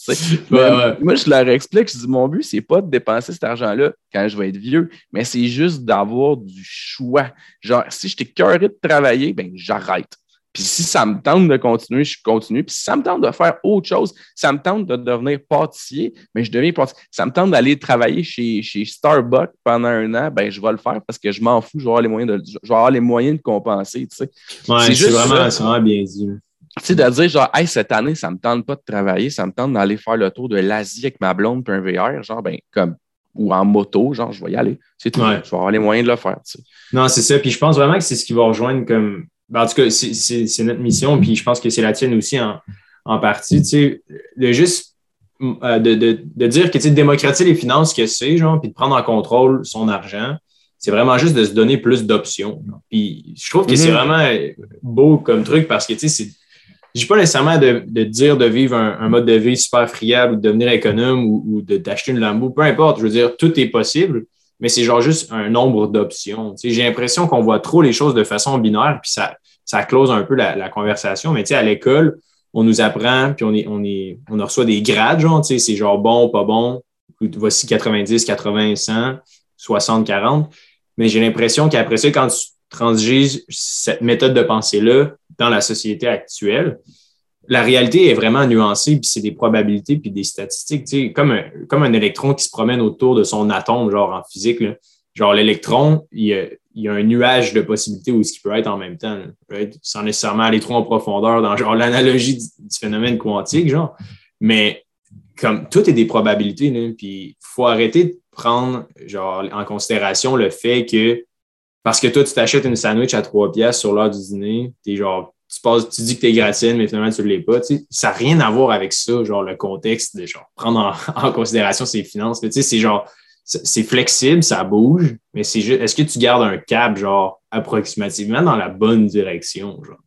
Ouais. Moi, je leur explique, je dis, mon but, c'est pas de dépenser cet argent-là quand je vais être vieux, mais c'est juste d'avoir du choix. Genre, si je t'ai cœuré de travailler, ben j'arrête. Puis si ça me tente de continuer, je continue. Puis si ça me tente de faire autre chose, ça me tente de devenir pâtissier, mais je deviens pâtissier. Ça me tente d'aller travailler chez, chez Starbucks pendant un an, ben je vais le faire parce que je m'en fous, je vais avoir les moyens de, je vais avoir les moyens de compenser, tu sais. Ouais, c'est vraiment, vraiment bien dit. Tu sais, de dire genre, hey, cette année, ça me tente pas de travailler, ça me tente d'aller faire le tour de l'Asie avec ma blonde puis un VR, genre, ben, comme, ou en moto, genre, je vais y aller. C'est tout. Ouais. Je vais avoir les moyens de le faire, tu sais. Non, c'est ça. Puis je pense vraiment que c'est ce qui va rejoindre comme. Ben, en tout cas, c'est- notre mission. Puis je pense que c'est la tienne aussi en, en partie. Tu sais, de juste euh, de, de, de dire que tu sais, de démocratiser les finances, que c'est, genre, puis de prendre en contrôle son argent, c'est vraiment juste de se donner plus d'options. Puis je trouve que c'est Mhm. vraiment beau comme truc parce que, tu sais, c'est. Je dis pas nécessairement de, de dire de vivre un, un mode de vie super friable ou de devenir économe ou, ou de d'acheter une Lambo, peu importe. Je veux dire, tout est possible, mais c'est genre juste un nombre d'options. J'ai l'impression qu'on voit trop les choses de façon binaire, puis ça, ça close un peu la, conversation. Mais tu sais, à l'école, on nous apprend, puis on, est, on, est, on reçoit des grades, genre, c'est genre bon, pas bon, voici 90, 80, 100, 60, 40. Mais j'ai l'impression qu'après ça, quand tu transiges cette méthode de pensée-là dans la société actuelle, la réalité est vraiment nuancée, puis c'est des probabilités, puis des statistiques. Tu sais, comme, un, comme un électron qui se promène autour de son atome, genre en physique. Genre, l'électron, il y, a, un nuage de possibilités où ce qui peut être en même temps, être sans nécessairement aller trop en profondeur dans genre l'analogie du, phénomène quantique, genre. Mais comme tout est des probabilités, puis il faut arrêter de prendre genre en considération le fait que parce que toi, tu t'achètes une sandwich à trois pièces sur l'heure du dîner, t'es genre, tu, passes, tu dis que t'es gratienne, mais finalement, tu ne l'es pas. Tu ça n'a rien à voir avec ça, genre le contexte de genre prendre en, en considération ses finances. Tu sais, c'est genre, c'est flexible, ça bouge, mais c'est juste, est-ce que tu gardes un cap, genre, approximativement dans la bonne direction, genre?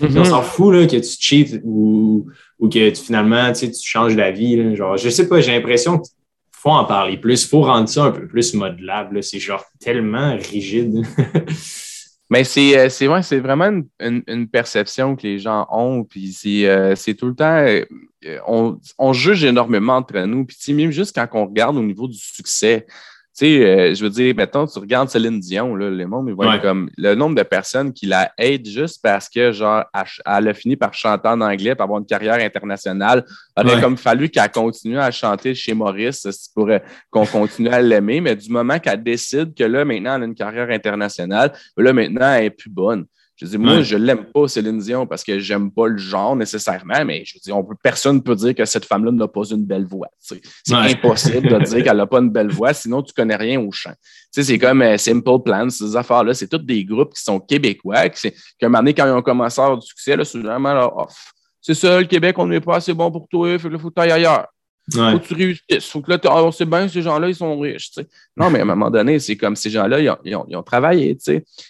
On s'en fout là, que tu cheats ou, ou que tu, finalement tu, sais, tu changes d'avis. Genre, je sais pas, j'ai l'impression qu'il faut en parler plus, il faut rendre ça un peu plus modelable. C'est genre tellement rigide. Mais c'est euh, c'est vraiment une, perception que les gens ont. Puis c'est euh, tout le temps. euh, on, juge énormément entre nous. Puis même juste quand on regarde au niveau du succès, sais, euh, je veux dire, mettons, tu regardes Céline Dion, là, le monde, Ouais. comme le nombre de personnes qui la aident juste parce que, genre, elle, a fini par chanter en anglais, pour avoir une carrière internationale. Il aurait Ouais. comme fallu qu'elle continue à chanter chez Maurice pour euh, qu'on continue à l'aimer. Mais du moment qu'elle décide que là, maintenant, elle a une carrière internationale, là, maintenant, elle est plus bonne. Je dis, moi, Ouais. je l'aime pas, Céline Dion, parce que j'aime pas le genre nécessairement, mais je dire, on peut, personne ne peut dire que cette femme-là n'a pas une belle voix. C'est Ouais. impossible de dire qu'elle n'a pas une belle voix, sinon tu connais rien au chant. C'est comme euh, Simple Plan, ces affaires-là, c'est tous des groupes qui sont québécois, qui, qu'à un moment donné, quand ils ont commencé à avoir du succès, là, c'est vraiment là, off. C'est ça, le Québec, on n'est pas assez bon pour toi, là, faut que ailleurs. Ouais. Faut que tu réussisses. Faut que là, on sait bien, ces gens-là, ils sont riches. Non, mais à un moment donné, c'est comme ces gens-là, ils ont, ils ont- ils ont travaillé.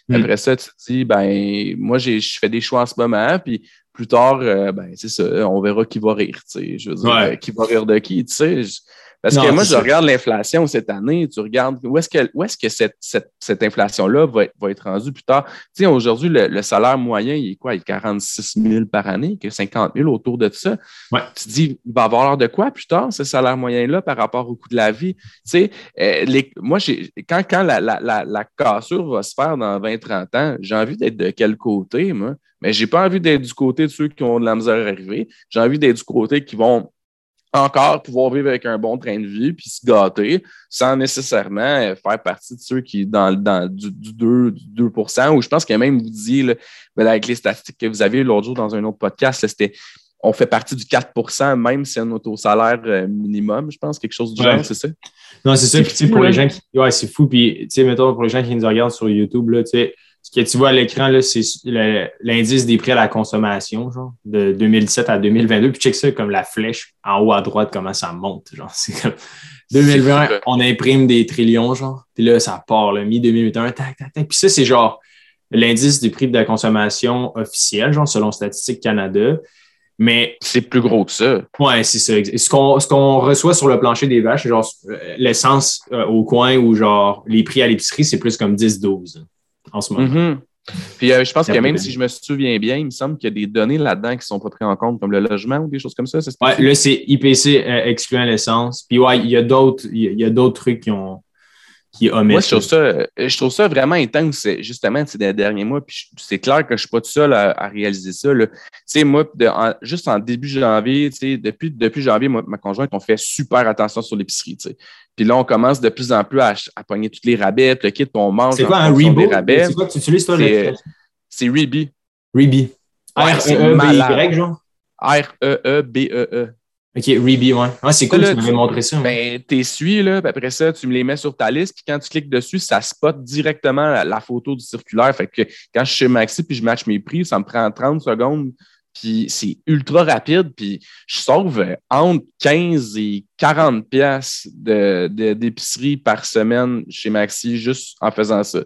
Mm. Après ça, tu te dis, ben, moi, je fais des choix en ce moment, puis plus tard, euh, ben, c'est ça, on verra qui va rire. Je veux dire, Ouais. euh, qui va rire de qui, tu sais. Parce Non, que moi, je ça. regarde l'inflation cette année, tu regardes où est-ce que, où est-ce que cette, cette, cette inflation-là va, être- va être rendue plus tard? Tu sais, aujourd'hui, le, le salaire moyen, il est quoi? Il est 46 000 par année, que 50 000 autour de ça. Ouais. Tu te dis, il va avoir l'air de quoi plus tard, ce salaire moyen-là, par rapport au coût de la vie? Tu sais, euh, les- moi, j'ai- quand, quand la, la, la, la cassure va se faire dans 20-30 ans, j'ai envie d'être de quel côté, moi? Mais j'ai pas envie d'être du côté de ceux qui ont de la misère à arriver. J'ai envie d'être du côté qui vont encore pouvoir vivre avec un bon train de vie puis se gâter sans nécessairement faire partie de ceux qui, dans, dans du, 2, du 2 ou je pense que même vous disiez, là, ben, avec les statistiques que vous avez l'autre jour dans un autre podcast, c'était on fait partie du 4% même si on est au salaire euh, minimum, je pense, quelque chose du genre, c'est ça? Non, c'est ça. Puis, pour les gens qui. Ouais, c'est fou. Puis, tu sais, mettons, pour les gens qui nous regardent sur YouTube, là, tu sais, que tu vois à l'écran, là, c'est l'indice des prix à la consommation, genre, de 2017 à 2022. Puis, check ça comme la flèche en haut à droite, comment ça monte, genre. C'est comme 2020, on imprime des trillions, genre. Puis là, ça part, là, mi-2021, tac, tac, tac. Puis ça, c'est genre l'indice des prix de la consommation officiel, genre, selon Statistique Canada. Mais c'est plus gros que ça. Oui, c'est ça. Ce qu'on, ce qu'on reçoit sur le plancher des vaches, genre euh, l'essence euh, au coin ou genre les prix à l'épicerie, c'est plus comme 10-12 en ce moment. Mm-hmm. Puis euh, je pense que même si je me souviens bien, il me semble qu'il y a des données là-dedans qui ne sont pas prises en compte, comme le logement ou des choses comme ça. Oui, là, c'est IPC excluant l'essence. Puis ouais, il y a d'autres, il y a d'autres trucs qui moi, je trouve, ça, euh, je trouve ça vraiment intense, justement, ces derniers mois. Puis c'est clair que je ne suis pas tout seul à, réaliser ça. Tu sais, moi, juste en début janvier, depuis, depuis janvier, moi, ma conjointe, on fait super attention sur l'épicerie. Puis là, on commence de plus en plus à, à pogner toutes les rabais, le kit qu'on mange. C'est quoi un Rebo? C'est quoi que tu utilises, toi? C'est Reeby. Reeby. R-E-E-B-Y, genre? R-E-E-B-E-E. OK, Reeby, ouais. c'est cool, tu m'avais montré ça. Ben, t'essuies, là, puis après ça, tu me les mets sur ta liste, puis quand tu cliques dessus, ça spot directement la, photo du circulaire. Fait que quand je suis chez Maxi, puis je match mes prix, ça me prend 30 secondes, puis c'est ultra rapide, puis je sauve entre 15 et 40 pièces d'épicerie par semaine chez Maxi juste en faisant ça.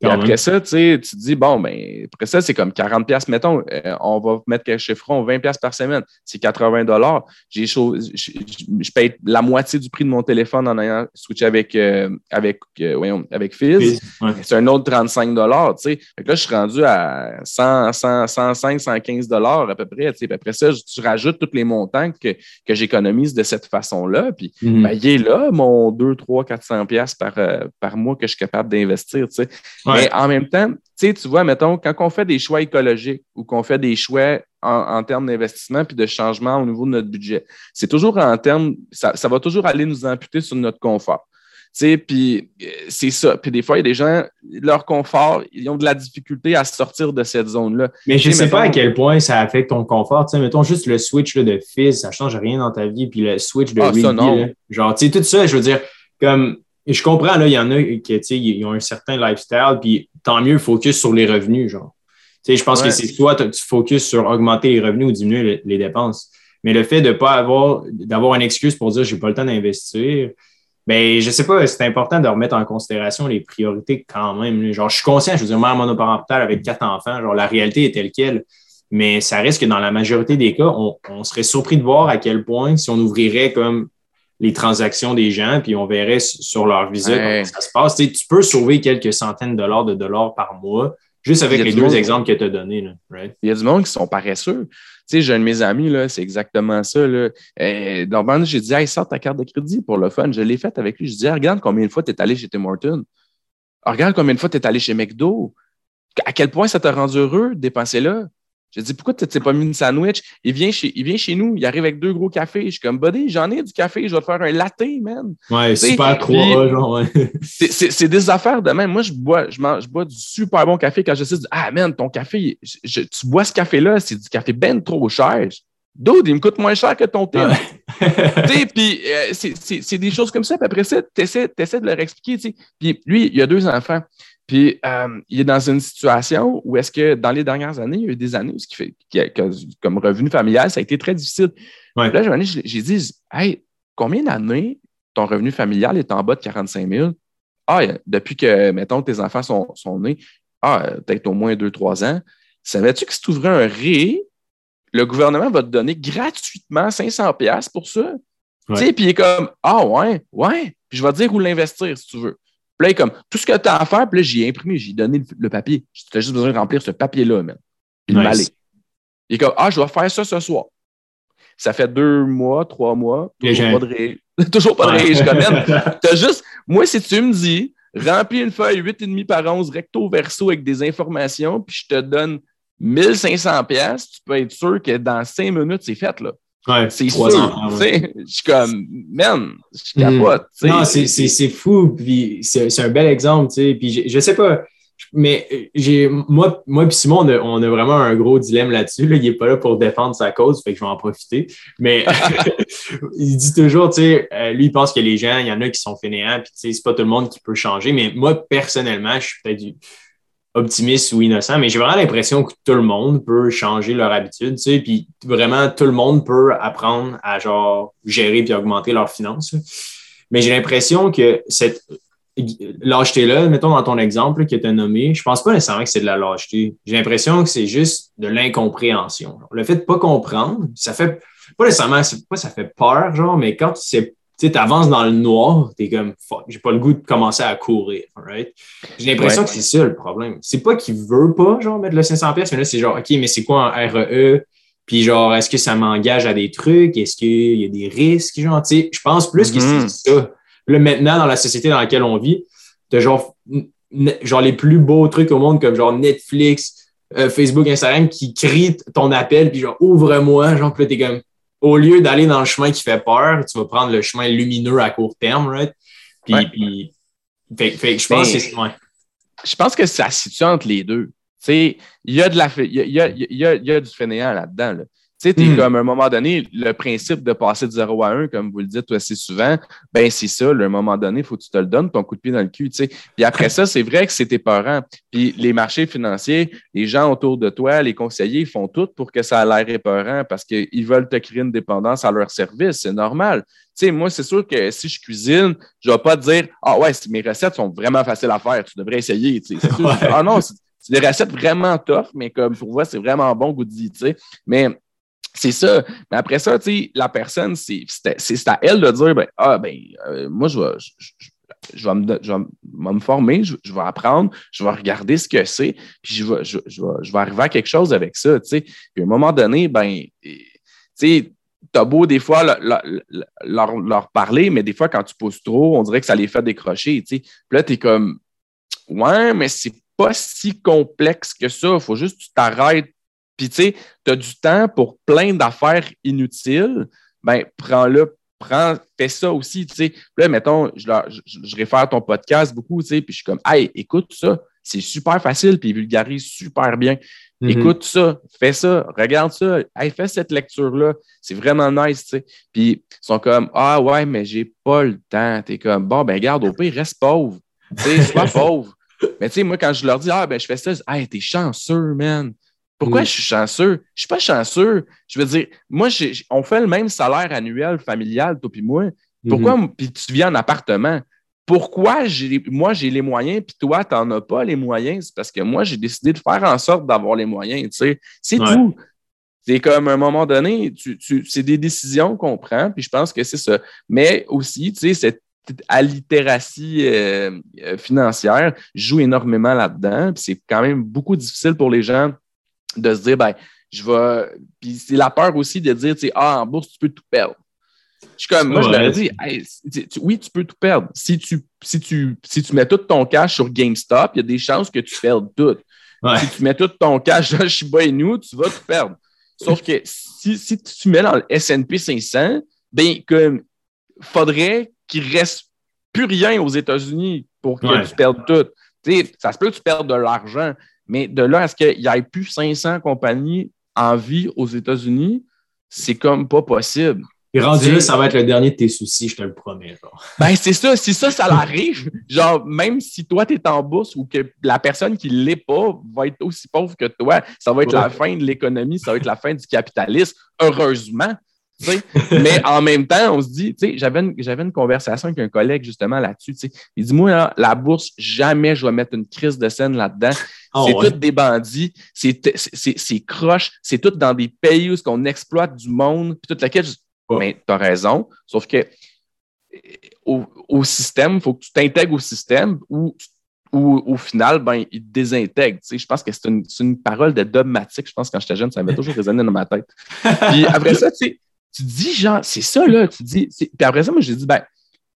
Et après ça, tu sais, tu te dis, bon, ben, après ça, c'est comme 40 pièces mettons, euh, on va mettre quel chiffron, 20 pièces par semaine, c'est 80 dollars. J'ai je, paye la moitié du prix de mon téléphone en ayant switché avec, euh, avec, euh, voyons, avec Fizz. C'est un autre 35 dollars, tu sais. là, je suis rendu à 100, 100, 105, 115 dollars à peu près, tu sais. Après ça, tu rajoutes tous les montants que, que j'économise de cette façon-là. Puis, mm-hmm. ben, il est là, mon 2, 3, 400 pièces par, par mois que je suis capable d'investir, tu sais. Mais en même temps, tu vois, mettons, quand on fait des choix écologiques ou qu'on fait des choix en, termes d'investissement puis de changement au niveau de notre budget, c'est toujours en termes, ça, va toujours aller nous amputer sur notre confort. Puis euh, c'est ça. Puis des fois, il y a des gens, leur confort, ils ont de la difficulté à sortir de cette zone-là. Mais je ne sais pas à quel point ça affecte ton confort. sais, mettons juste le switch de fils, ça ne change rien dans ta vie. Puis le switch de ah, genre, tu sais, tout ça, je veux dire, comme je comprends, là, il y en a qui ils ont un certain lifestyle, puis tant mieux, focus sur les revenus, genre. Tu sais, je pense que c'est soit tu focuses sur augmenter les revenus ou diminuer les, dépenses. Mais le fait de ne pas avoir, d'avoir une excuse pour dire j'ai pas le temps d'investir, ben, je sais pas, c'est important de remettre en considération les priorités quand même. Genre, je suis conscient, je veux dire, moi, monoparental avec quatre enfants, genre, la réalité est telle qu'elle. Mais ça reste que dans la majorité des cas, on, on serait surpris de voir à quel point, si on ouvrirait comme les transactions des gens, puis on verrait sur leur visa comment ça se passe. Tu, peux sauver quelques centaines de dollars de dollars par mois, juste avec les deux exemples que tu as donnés. Il y a du monde qui sont paresseux. Sais, j'ai un de mes amis, c'est exactement ça. Là. Euh, normalement, j'ai dit, hey, sors ta carte de crédit pour le fun. Je l'ai faite avec lui. Je dis, regarde combien de fois tu es allé chez Tim Hortons. regarde combien de fois tu es allé chez McDo. À quel point ça t'a rendu heureux de dépenser là? J'ai dit, pourquoi tu t'es pas mis une sandwich? Il vient, chez, il vient chez nous, il arrive avec deux gros cafés. Je suis comme, buddy, j'en ai du café, je vais te faire un latte, man. Ouais, super trois, genre, C'est des affaires de même. Moi, je bois, je, mange, je bois du super bon café quand je sais, ah, man, ton café, tu bois ce café-là, c'est du café ben trop cher. Dude, il me coûte moins cher que ton thé. puis euh, c'est des choses comme ça. Puis après ça, tu essaies, de leur expliquer. Puis lui, il a deux enfants. Puis, euh, il est dans une situation où est-ce que dans les dernières années, il y a eu des années où ce qui fait comme revenu familial, ça a été très difficile. Là, j'ai dit, hey, combien d'années ton revenu familial est en bas de 45 000? Ah, depuis que, mettons, tes enfants sont, sont nés, ah, peut-être au moins 2-3 ans. Savais-tu que si tu ouvrais un RE, le gouvernement va te donner gratuitement 500$ pour ça? Puis il est comme, ah ouais, ouais, puis je vais te dire où l'investir si tu veux. Comme, tout ce que tu as à faire, puis là, j'y ai imprimé, j'ai donné le, papier. Tu as juste besoin de remplir ce papier-là, même. Puis le Il est comme, ah, je vais faire ça ce soir. Ça fait deux mois, trois mois, toujours pas de ré... toujours pas de je connais. T'as juste, moi, si tu me dis, remplis une feuille 8,5 par 11 recto verso avec des informations, puis je te donne 1500 pièces, tu peux être sûr que dans cinq minutes, c'est fait, là. Ouais, C'est trois sûr. ouais. Je suis comme, man, je Mhm. capote. Non, c'est- c'est c'est fou. Puis c'est c'est un bel exemple, tu sais. Puis je, je sais pas, mais j'ai moi, moi puis Simon, on a, on a vraiment un gros dilemme là-dessus. Là. Il n'est pas là pour défendre sa cause, fait que je vais en profiter. Mais il dit toujours, tu sais, euh, lui, il pense que les gens, il y en a qui sont fainéants, puis tu sais, c'est pas tout le monde qui peut changer. Mais moi, personnellement, je suis peut-être du- optimiste ou innocent, mais j'ai vraiment l'impression que tout le monde peut changer leur habitude, tu sais, puis vraiment tout le monde peut apprendre à genre gérer puis augmenter leurs finances. Mais j'ai l'impression que cette lâcheté-là, mettons dans ton exemple là, que tu as nommé, je pense pas nécessairement que c'est de la lâcheté. J'ai l'impression que c'est juste de l'incompréhension. Le fait de pas comprendre, ça fait pas nécessairement, pas ça fait peur, genre, mais quand tu sais, tu avances dans le noir, tu es comme fuck, j'ai pas le goût de commencer à courir. Right? J'ai l'impression Ouais. que c'est ça le problème. C'est pas qu'il veut pas, genre, mettre le 500 pièces, mais là, c'est genre, OK, mais c'est quoi un REE? Puis genre, est-ce que ça m'engage à des trucs? Est-ce qu'il y a des risques? Genre, tu sais, je pense plus que Mhm. c'est ça. Là, maintenant, dans la société dans laquelle on vit, t'as genre, genre les plus beaux trucs au monde comme genre Netflix, euh, Facebook, Instagram qui crient ton appel, puis genre, ouvre-moi. Genre, puis là, t'es comme, au lieu d'aller dans le chemin qui fait peur, tu vas prendre le chemin lumineux à court terme, right? Puis, Ouais. puis fait, je pense Mais- que c'est. Ouais. je pense que ça se situe entre les deux. Tu sais, il y a de la il y a- il y a- il y a du fainéant là-dedans. là. Tu sais, t'es Mm. comme à un moment donné, le principe de passer de 0 à 1, comme vous le dites assez souvent, ben c'est ça, là, à un moment donné, il faut que tu te le donnes, ton coup de pied dans le cul. Tu sais. Puis après ça, c'est vrai que c'est tes parents. Puis les marchés financiers, les gens autour de toi, les conseillers, ils font tout pour que ça a l'air épeurant parce qu'ils veulent te créer une dépendance à leur service. C'est normal. Tu sais, moi, c'est sûr que si je cuisine, je ne vais pas te dire Ah ouais, mes recettes sont vraiment faciles à faire, tu devrais essayer. tu sais. C'est sûr, Ouais. Ah non, c'est des recettes vraiment tough, mais comme pour moi, c'est vraiment bon goût-dit, tu sais. Mais c'est ça. Mais après ça, la personne, c'est à elle de dire ben, Ah, ben, euh, moi, je vais. je- vais, me, je vais me- me former, je, vais apprendre, je vais regarder ce que c'est, puis je vais, je, vais, vais arriver à quelque chose avec ça. tu sais. Puis à un moment donné, ben, tu t'as beau des fois leur, leur- parler, mais des fois, quand tu pousses trop, on dirait que ça les fait décrocher. tu sais. Puis là, tu es comme Ouais, mais c'est pas si complexe que ça. Il faut juste que tu t'arrêtes. Puis, tu sais, tu as du temps pour plein d'affaires inutiles. Ben, prends-le, prends, fais ça aussi, tu sais. Là, mettons, je, leur- je, je réfère ton podcast beaucoup, tu sais, puis je suis comme, hey, écoute ça, c'est super facile, puis il vulgarise super bien. Mhm. Écoute ça, fais ça, regarde ça, hey, fais cette lecture-là, c'est vraiment nice, tu sais. Puis ils sont comme, ah ouais, mais j'ai pas le temps. T'es comme, bon, ben garde, au pire, reste pauvre. Tu sais, sois pauvre. Mais tu sais, moi, quand je leur dis, ah, ben je fais ça, je dis, hey, t'es chanceux, man. Pourquoi Mm. je suis chanceux? Je suis pas chanceux. Je veux dire, moi, on fait le même salaire annuel familial, toi puis moi. Pourquoi, Mhm. puis tu vis en appartement? Pourquoi moi, j'ai les moyens, puis toi, tu n'en as pas les moyens? C'est parce que moi, j'ai décidé de faire en sorte d'avoir les moyens, tu sais. C'est Ouais. tout. C'est comme à un moment donné, tu, tu- c'est des décisions qu'on prend, puis je pense que c'est ça. Mais aussi, tu sais, cette allitératie euh, euh, financière joue énormément là-dedans, puis c'est quand même beaucoup difficile pour les gens de se dire, ben, je vais. Puis c'est la peur aussi de dire, tu sais, ah, en bourse, tu peux tout perdre. Je suis comme, moi, je leur ai dit, Hey, tu- tu- oui, tu peux tout perdre. Si tu, si, tu, si tu mets tout ton cash sur GameStop, il y a des chances que tu perdes tout. Ouais. Si tu mets tout ton cash dans Shiba Inu, tu vas tout perdre. Sauf que si, si tu mets dans le S&P 500, ben, comme, faudrait qu'il reste plus rien aux États-Unis pour que Ouais. tu perdes tout. Tu sais, ça se peut que tu perdes de l'argent, mais de là à ce qu'il n'y ait plus 500 compagnies en vie aux États-Unis, c'est comme pas possible. Puis rendu là, ça va être le dernier de tes soucis, je te le promets. genre. Ben, c'est ça. Si ça, ça l'arrive, genre, même si toi, tu es en bourse ou que la personne qui ne l'est pas va être aussi pauvre que toi, ça va être la fin de l'économie, ça va être la fin du capitalisme, heureusement. Mais en même temps, on se dit, tu sais, j'avais une, j'avais une conversation avec un collègue justement là-dessus. Il dit, moi, là, la bourse, jamais je vais mettre une crise de scène là-dedans. Ah c'est ouais. tous des bandits, c'est, croche, c'est tout dans des pays où on exploite du monde, puis toute laquelle. Mais tu as raison, sauf que euh, au, au système, il faut que tu t'intègres au système ou, ou au final, ben, il te désintègre. Tu sais, je pense que c'est une, une parole de dogmatique. Je pense que quand j'étais jeune, ça m'avait toujours résonné dans ma tête. Puis après ça, tu sais, tu dis, genre, c'est ça, là. Tu dis, puis après ça, moi, j'ai dit, ben,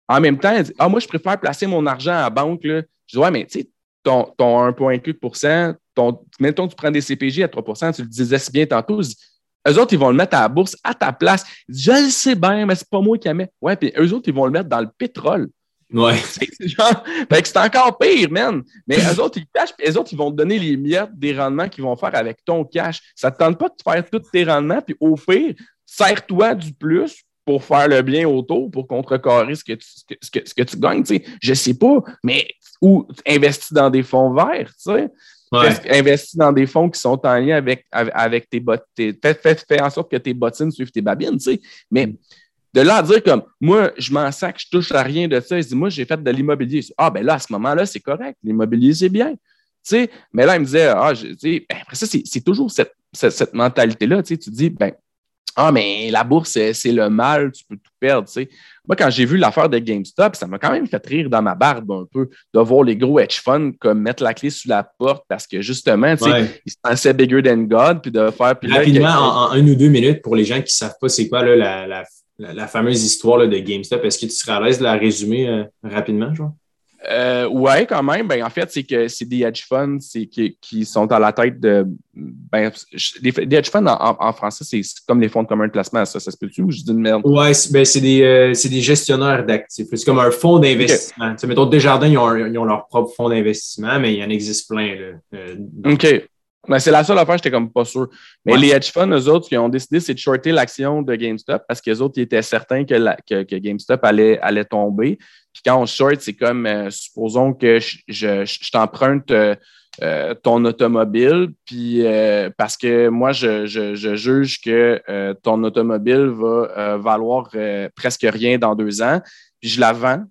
en même temps, elle dit, ah, moi, je préfère placer mon argent à la banque, là. Je dis, ouais, mais tu sais, ton, ton 1,8 ton ton, mettons que tu prends des CPG à 3% tu le disais si bien tantôt, eux autres, ils vont le mettre à la bourse à ta place. Je le sais bien, mais c'est pas moi qui la mets. Ouais, puis eux autres, ils vont le mettre dans le pétrole. Ouais. C'est encore pire, man. Mais eux autres, ils cachent, puis eux autres, ils vont te donner les miettes des rendements qu'ils vont faire avec ton cash. Ça ne te tente pas de faire tous tes rendements, puis au pire, sers-toi du plus pour faire le bien autour, pour contrecarrer ce que tu, ce que, ce que tu gagnes. Tu sais. Je sais pas, mais ou investis dans des fonds verts, tu sais. Investis dans des fonds qui sont en lien avec, avec, tes bottines. Fais, en sorte que tes bottines suivent tes babines, tu sais. Mais de là à dire comme moi, je m'en sac, je touche à rien de ça. Il dit, moi, j'ai fait de l'immobilier. Ah, ben là, à ce moment-là, c'est correct. L'immobilier, c'est bien. Tu sais, mais là, il me disait, ah, je, ben, après ça, c'est toujours cette, cette, cette mentalité-là. Tu, sais, tu dis, ben, ah, mais la bourse, c'est le mal, tu peux tout perdre. Tu sais. Moi, quand j'ai vu l'affaire de GameStop, ça m'a quand même fait rire dans ma barbe un peu de voir les gros hedge funds comme mettre la clé sous la porte parce que justement, tu sais, ils se pensaient bigger than God, puis de faire. Rapidement, en, une ou deux minutes, pour les gens qui ne savent pas c'est quoi là, la, la, fameuse histoire là, de GameStop, est-ce que tu serais à l'aise de la résumer euh, rapidement, genre? Euh, ouais, quand même. Ben, en fait, c'est que c'est des hedge funds qui, qui, sont à la tête de. Ben, des, hedge funds en, français, c'est comme les fonds de commun de placement. Ça, ça se peut-tu ou je dis une merde? Ouais, ben, c'est des, euh, des, gestionnaires d'actifs. C'est comme un fonds d'investissement. Okay. Mettons, Desjardins, ils ont, ils ont, leur propre fonds d'investissement, mais il y en existe plein. Là, euh, OK. Ben, c'est la seule affaire, j'étais comme pas sûr. Mais les hedge funds, eux autres, ce qu'ils ont décidé, c'est de shorter l'action de GameStop parce qu'eux autres, ils étaient certains que, que, que GameStop allait, allait tomber. Puis quand on short, c'est comme, euh, supposons que je, je, t'emprunte euh, euh, ton automobile, puis parce que moi, je, je juge que ton automobile va valoir presque rien dans deux ans, puis je la vends.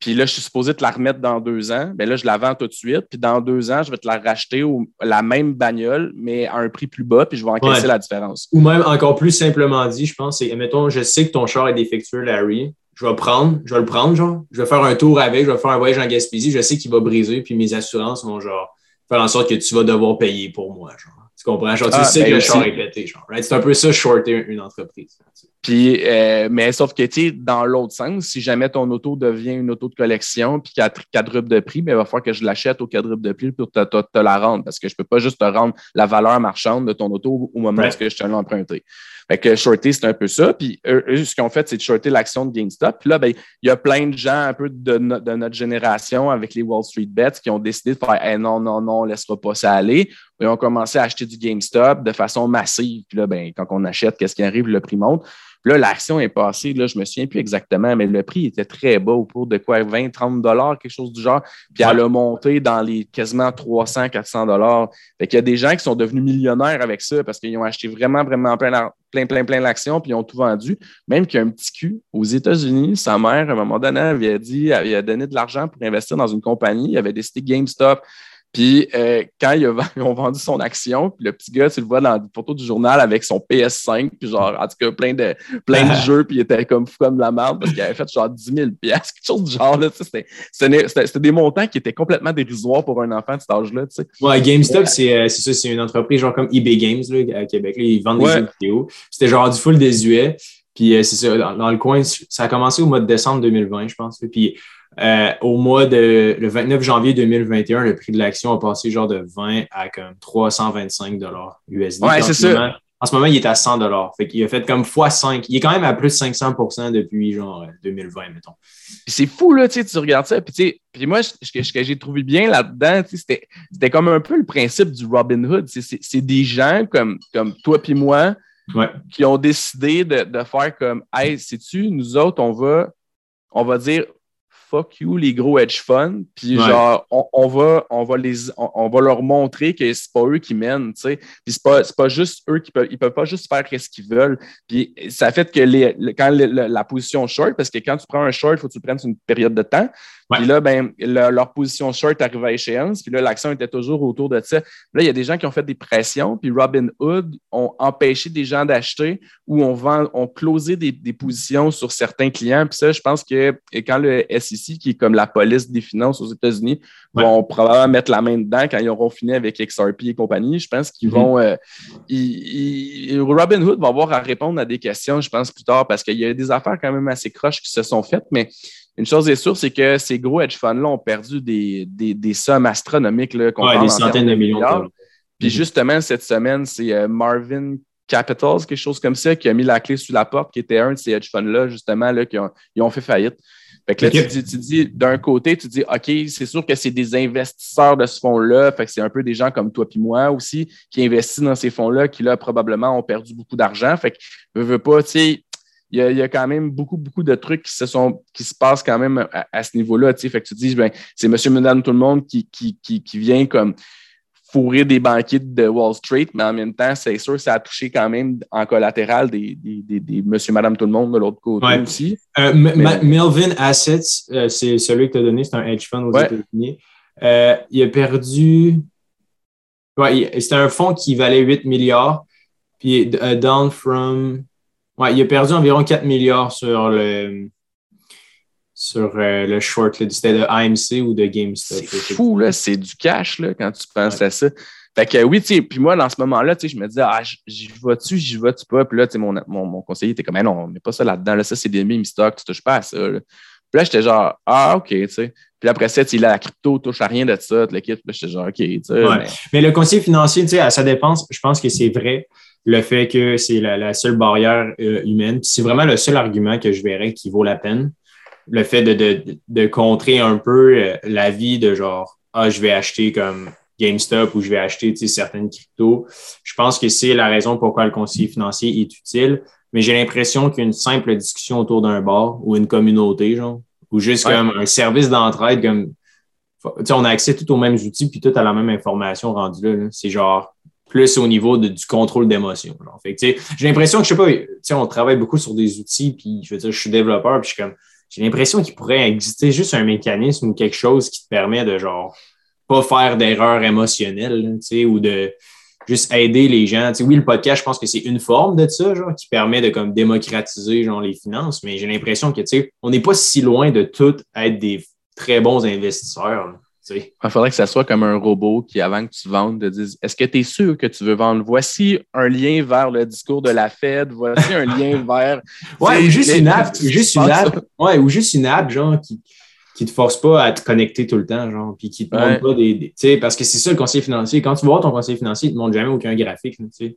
Puis là, je suis supposé te la remettre dans deux ans. Bien là, je la vends tout de suite. Puis dans deux ans, je vais te la racheter au, la même bagnole, mais à un prix plus bas, puis je vais encaisser la différence. Ou même encore plus simplement dit, je pense, c'est, mettons, je sais que ton char est défectueux, Larry je vais prendre, je vais le prendre, genre. Je vais faire un tour avec, je vais faire un voyage en Gaspésie. Je sais qu'il va briser, puis mes assurances vont, genre, faire en sorte que tu vas devoir payer pour moi, genre. Comprends? Genre, tu ah, sais que le char est pété, genre. C'est un peu ça, shorter une entreprise. Puis, euh, mais sauf que, tu dans l'autre sens, si jamais ton auto devient une auto de collection puis qu'elle quadruple de prix, mais il va falloir que je l'achète au quadruple de prix pour te, te, la rendre parce que je ne peux pas juste te rendre la valeur marchande de ton auto au moment où je te l'ai emprunté. Fait que shorter, c'est un peu ça. Puis eux, ce qu'ils ont fait, c'est de shorter l'action de GameStop. Puis là, ben, il y a plein de gens un peu de, notre génération avec les Wall Street Bets qui ont décidé de faire non, non, non, on ne laissera pas ça aller. Ils ont commencé à acheter du GameStop de façon massive. Puis là, ben, quand on achète, qu'est-ce qui arrive? Le prix monte. Là, l'action est passée, là, je ne me souviens plus exactement, mais le prix était très bas, au cours de quoi, 20, 30 dollars, quelque chose du genre. Puis elle a monté dans les quasiment 300, 400 dollars. Fait qu'il y a des gens qui sont devenus millionnaires avec ça parce qu'ils ont acheté vraiment, vraiment plein, plein, plein, plein d'actions, puis ils ont tout vendu. Même qu'il y a un petit cul aux États-Unis, sa mère, à un moment donné, avait dit, elle avait donné de l'argent pour investir dans une compagnie. Il avait décidé GameStop. Puis euh, quand ils ont vendu son action, puis le petit gars, tu le vois dans la photo du journal avec son PS5, puis genre, en tout cas, plein de, plein de jeux, puis il était comme fou comme la merde parce qu'il avait fait genre 10 000 pièces quelque chose du genre. Là, c'était, des montants qui étaient complètement dérisoires pour un enfant de cet âge-là. Tu sais. Ouais, GameStop, c'est, euh, c'est ça, c'est une entreprise genre comme eBay Games là, à Québec. Là, ils vendent des jeux vidéo. C'était genre du full désuet. Puis euh, c'est ça, dans, dans, le coin, ça a commencé au mois de décembre 2020, je pense. Puis euh, au mois de le 29 janvier 2021, le prix de l'action a passé genre de 20 à comme 325 dollars USD. Ouais, c'est ça. En ce moment, il est à 100 dollars. Fait qu'il a fait comme x5. Il est quand même à plus de 500% depuis genre 2020, mettons. C'est fou, là, tu regardes ça. Puis, puis moi, ce que, j'ai trouvé bien là-dedans, c'était comme un peu le principe du Robin Hood. C'est des gens comme, comme toi puis moi qui ont décidé de, de faire comme Hey, sais-tu, nous autres, on va, on va dire fuck you les gros hedge funds puis genre on, va on va les on, va leur montrer que c'est pas eux qui mènent tu sais puis c'est pas pas juste eux qui peuvent ils peuvent pas juste faire ce qu'ils veulent puis ça fait que les, quand la position short parce que quand tu prends un short il faut que tu le prennes sur une période de temps puis là, ben, leur position short arrivait à échéance. Puis là, l'action était toujours autour de ça. Là, il y a des gens qui ont fait des pressions. Puis Robin Hood ont empêché des gens d'acheter ou on vend, ont closé des, positions sur certains clients. Puis ça, je pense que quand le SEC, qui est comme la police des finances aux États-Unis, vont probablement mettre la main dedans quand ils auront fini avec XRP et compagnie, je pense qu'ils mm-hmm. vont. Euh, Robin Hood va avoir à répondre à des questions, je pense, plus tard, parce qu'il y a des affaires quand même assez croches qui se sont faites. Mais une chose est sûre, c'est que ces gros hedge funds-là ont perdu des, des, des sommes astronomiques. Là, ouais, des centaines de millions de dollars. Puis justement, cette semaine, c'est euh, Marvin Capitals, quelque chose comme ça, qui a mis la clé sous la porte, qui était un de ces hedge funds-là, justement, là, qui ont, ils ont fait faillite. Fait que là, tu dis, tu dis d'un côté, tu dis, OK, c'est sûr que c'est des investisseurs de ce fonds-là. Fait que c'est un peu des gens comme toi puis moi aussi qui investissent dans ces fonds-là, qui là, probablement ont perdu beaucoup d'argent. Fait que, je veux pas, tu sais, il y, a, quand même beaucoup, beaucoup de trucs qui se, sont, qui se passent quand même à, ce niveau-là. Fait que tu dis, ben, c'est monsieur, madame, tout le monde qui, qui, qui, qui vient comme fourrer des banquiers de Wall Street, mais en même temps, c'est sûr, ça a touché quand même en collatéral des, des, des, monsieur, madame, tout le monde de l'autre côté aussi. Euh, Melvin Assets, euh, c'est celui que tu as donné, c'est un hedge fund aux États-Unis. Euh, il a perdu. Ouais, c'était un fonds qui valait 8 milliards. Puis, down from. Ouais, il a perdu environ 4 milliards sur le, sur euh, le short. C'était de AMC ou de GameStop. C'est fou, là. C'est du cash, là, quand tu penses à ça. Fait que oui, tu sais, puis moi, dans ce moment-là, tu sais, je me disais, ah, j'y vas-tu, j'y vas-tu pas? Puis là, tu sais, mon, mon, mon, conseiller était comme, mais non, on met pas ça là-dedans. Là, ça, c'est des meme stocks, tu touches pas à ça. Là. Puis là, j'étais genre, ah, OK, tu sais. Puis après ça, il a la crypto, touche à rien de ça, l'équipe. Puis j'étais genre, OK, tu sais. Mais... le conseiller financier, tu sais, à sa dépense, je pense que c'est vrai le fait que c'est la, seule barrière euh, humaine. C'est vraiment le seul argument que je verrais qui vaut la peine le fait de, contrer un peu euh, la vie de genre, ah, je vais acheter comme GameStop ou je vais acheter certaines cryptos. Je pense que c'est la raison pourquoi le conseiller financier est utile. Mais j'ai l'impression qu'une simple discussion autour d'un bar ou une communauté, genre, ou juste comme un service d'entraide, comme on a accès tout aux mêmes outils puis tout à la même information rendue là. C'est genre plus au niveau du contrôle d'émotion. J'ai l'impression que, je sais pas, on travaille beaucoup sur des outils, puis je veux dire, je suis développeur, puis je suis comme, j'ai l'impression qu'il pourrait exister juste un mécanisme ou quelque chose qui te permet de genre pas faire d'erreurs émotionnelles, tu sais, ou de juste aider les gens. Tu sais, oui, le podcast, je pense que c'est une forme de ça, genre, qui permet de comme démocratiser genre, les finances, mais j'ai l'impression que on n'est pas si loin de tout être des très bons investisseurs. Il faudrait que ça soit comme un robot qui, avant que tu vendes, te dise Est-ce que tu es sûr que tu veux vendre? Voici un lien vers le discours de la Fed, voici un lien vers. Ouais, ou juste une app, juste une app, ouais, ou juste une app, genre, qui qui te force pas à te connecter tout le temps, genre, puis qui te montre pas des. tu sais, parce que c'est ça le conseiller financier. Quand tu vois ton conseiller financier, il te montre jamais aucun graphique, tu sais.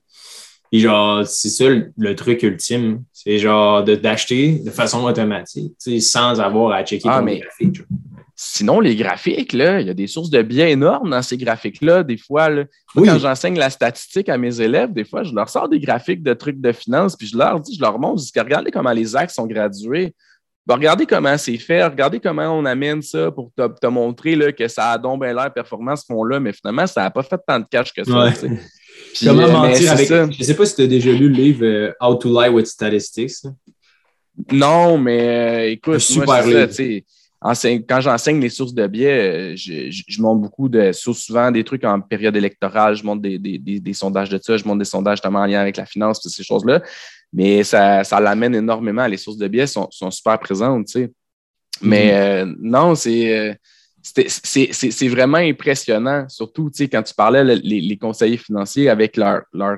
Puis genre, c'est ça le, truc ultime. C'est genre d'acheter de, façon automatique, tu sais, sans avoir à checker ah, ton graphique. Sinon, les graphiques, là, il y a des sources de biais énormes dans ces graphiques-là. Des fois, quand j'enseigne la statistique à mes élèves, des fois, je leur sors des graphiques de trucs de finance, puis je leur dis, je leur montre, je dis, regardez comment les axes sont gradués. regardez comment c'est fait, regardez comment on amène ça pour te, montrer là, que ça a donc bien l'air performant ce fond-là, mais finalement, ça n'a pas fait tant de cash que ça. comment euh, mentir avec. Ça. Je ne sais pas si tu as déjà lu le livre euh, How to Lie with Statistics. Non, mais euh, écoute, super moi, quand j'enseigne les sources de biais, euh, je, montre beaucoup de souvent des trucs en période électorale, je montre des, sondages de ça, je montre des sondages notamment en lien avec la finance, ces choses-là. Mais ça, l'amène énormément. Les sources de biais sont, super présentes, tu sais. Mais mm-hmm. euh, non, euh, c'est. vraiment impressionnant, surtout quand tu parlais les, conseillers financiers avec leur, leur,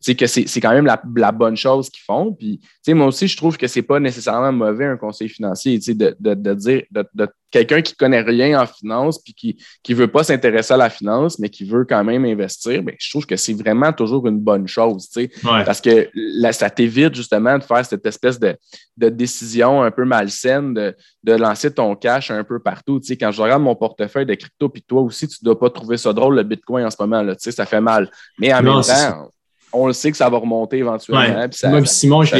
c'est que c'est quand même la, bonne chose qu'ils font. Puis, moi aussi, je trouve que c'est pas nécessairement mauvais un conseil financier, de, de, de dire, de, quelqu'un qui connaît rien en finance puis qui ne veut pas s'intéresser à la finance, mais qui veut quand même investir, bien, je trouve que c'est vraiment toujours une bonne chose, parce que ça t'évite justement de faire cette espèce de, décision un peu malsaine de, de, lancer ton cash un peu partout. quand je regarde mon portefeuille de crypto, puis toi aussi, tu ne dois pas trouver ça drôle, le Bitcoin en ce moment, là, ça fait mal. Mais en même temps, on le sait que ça va remonter éventuellement. moi, Simon, je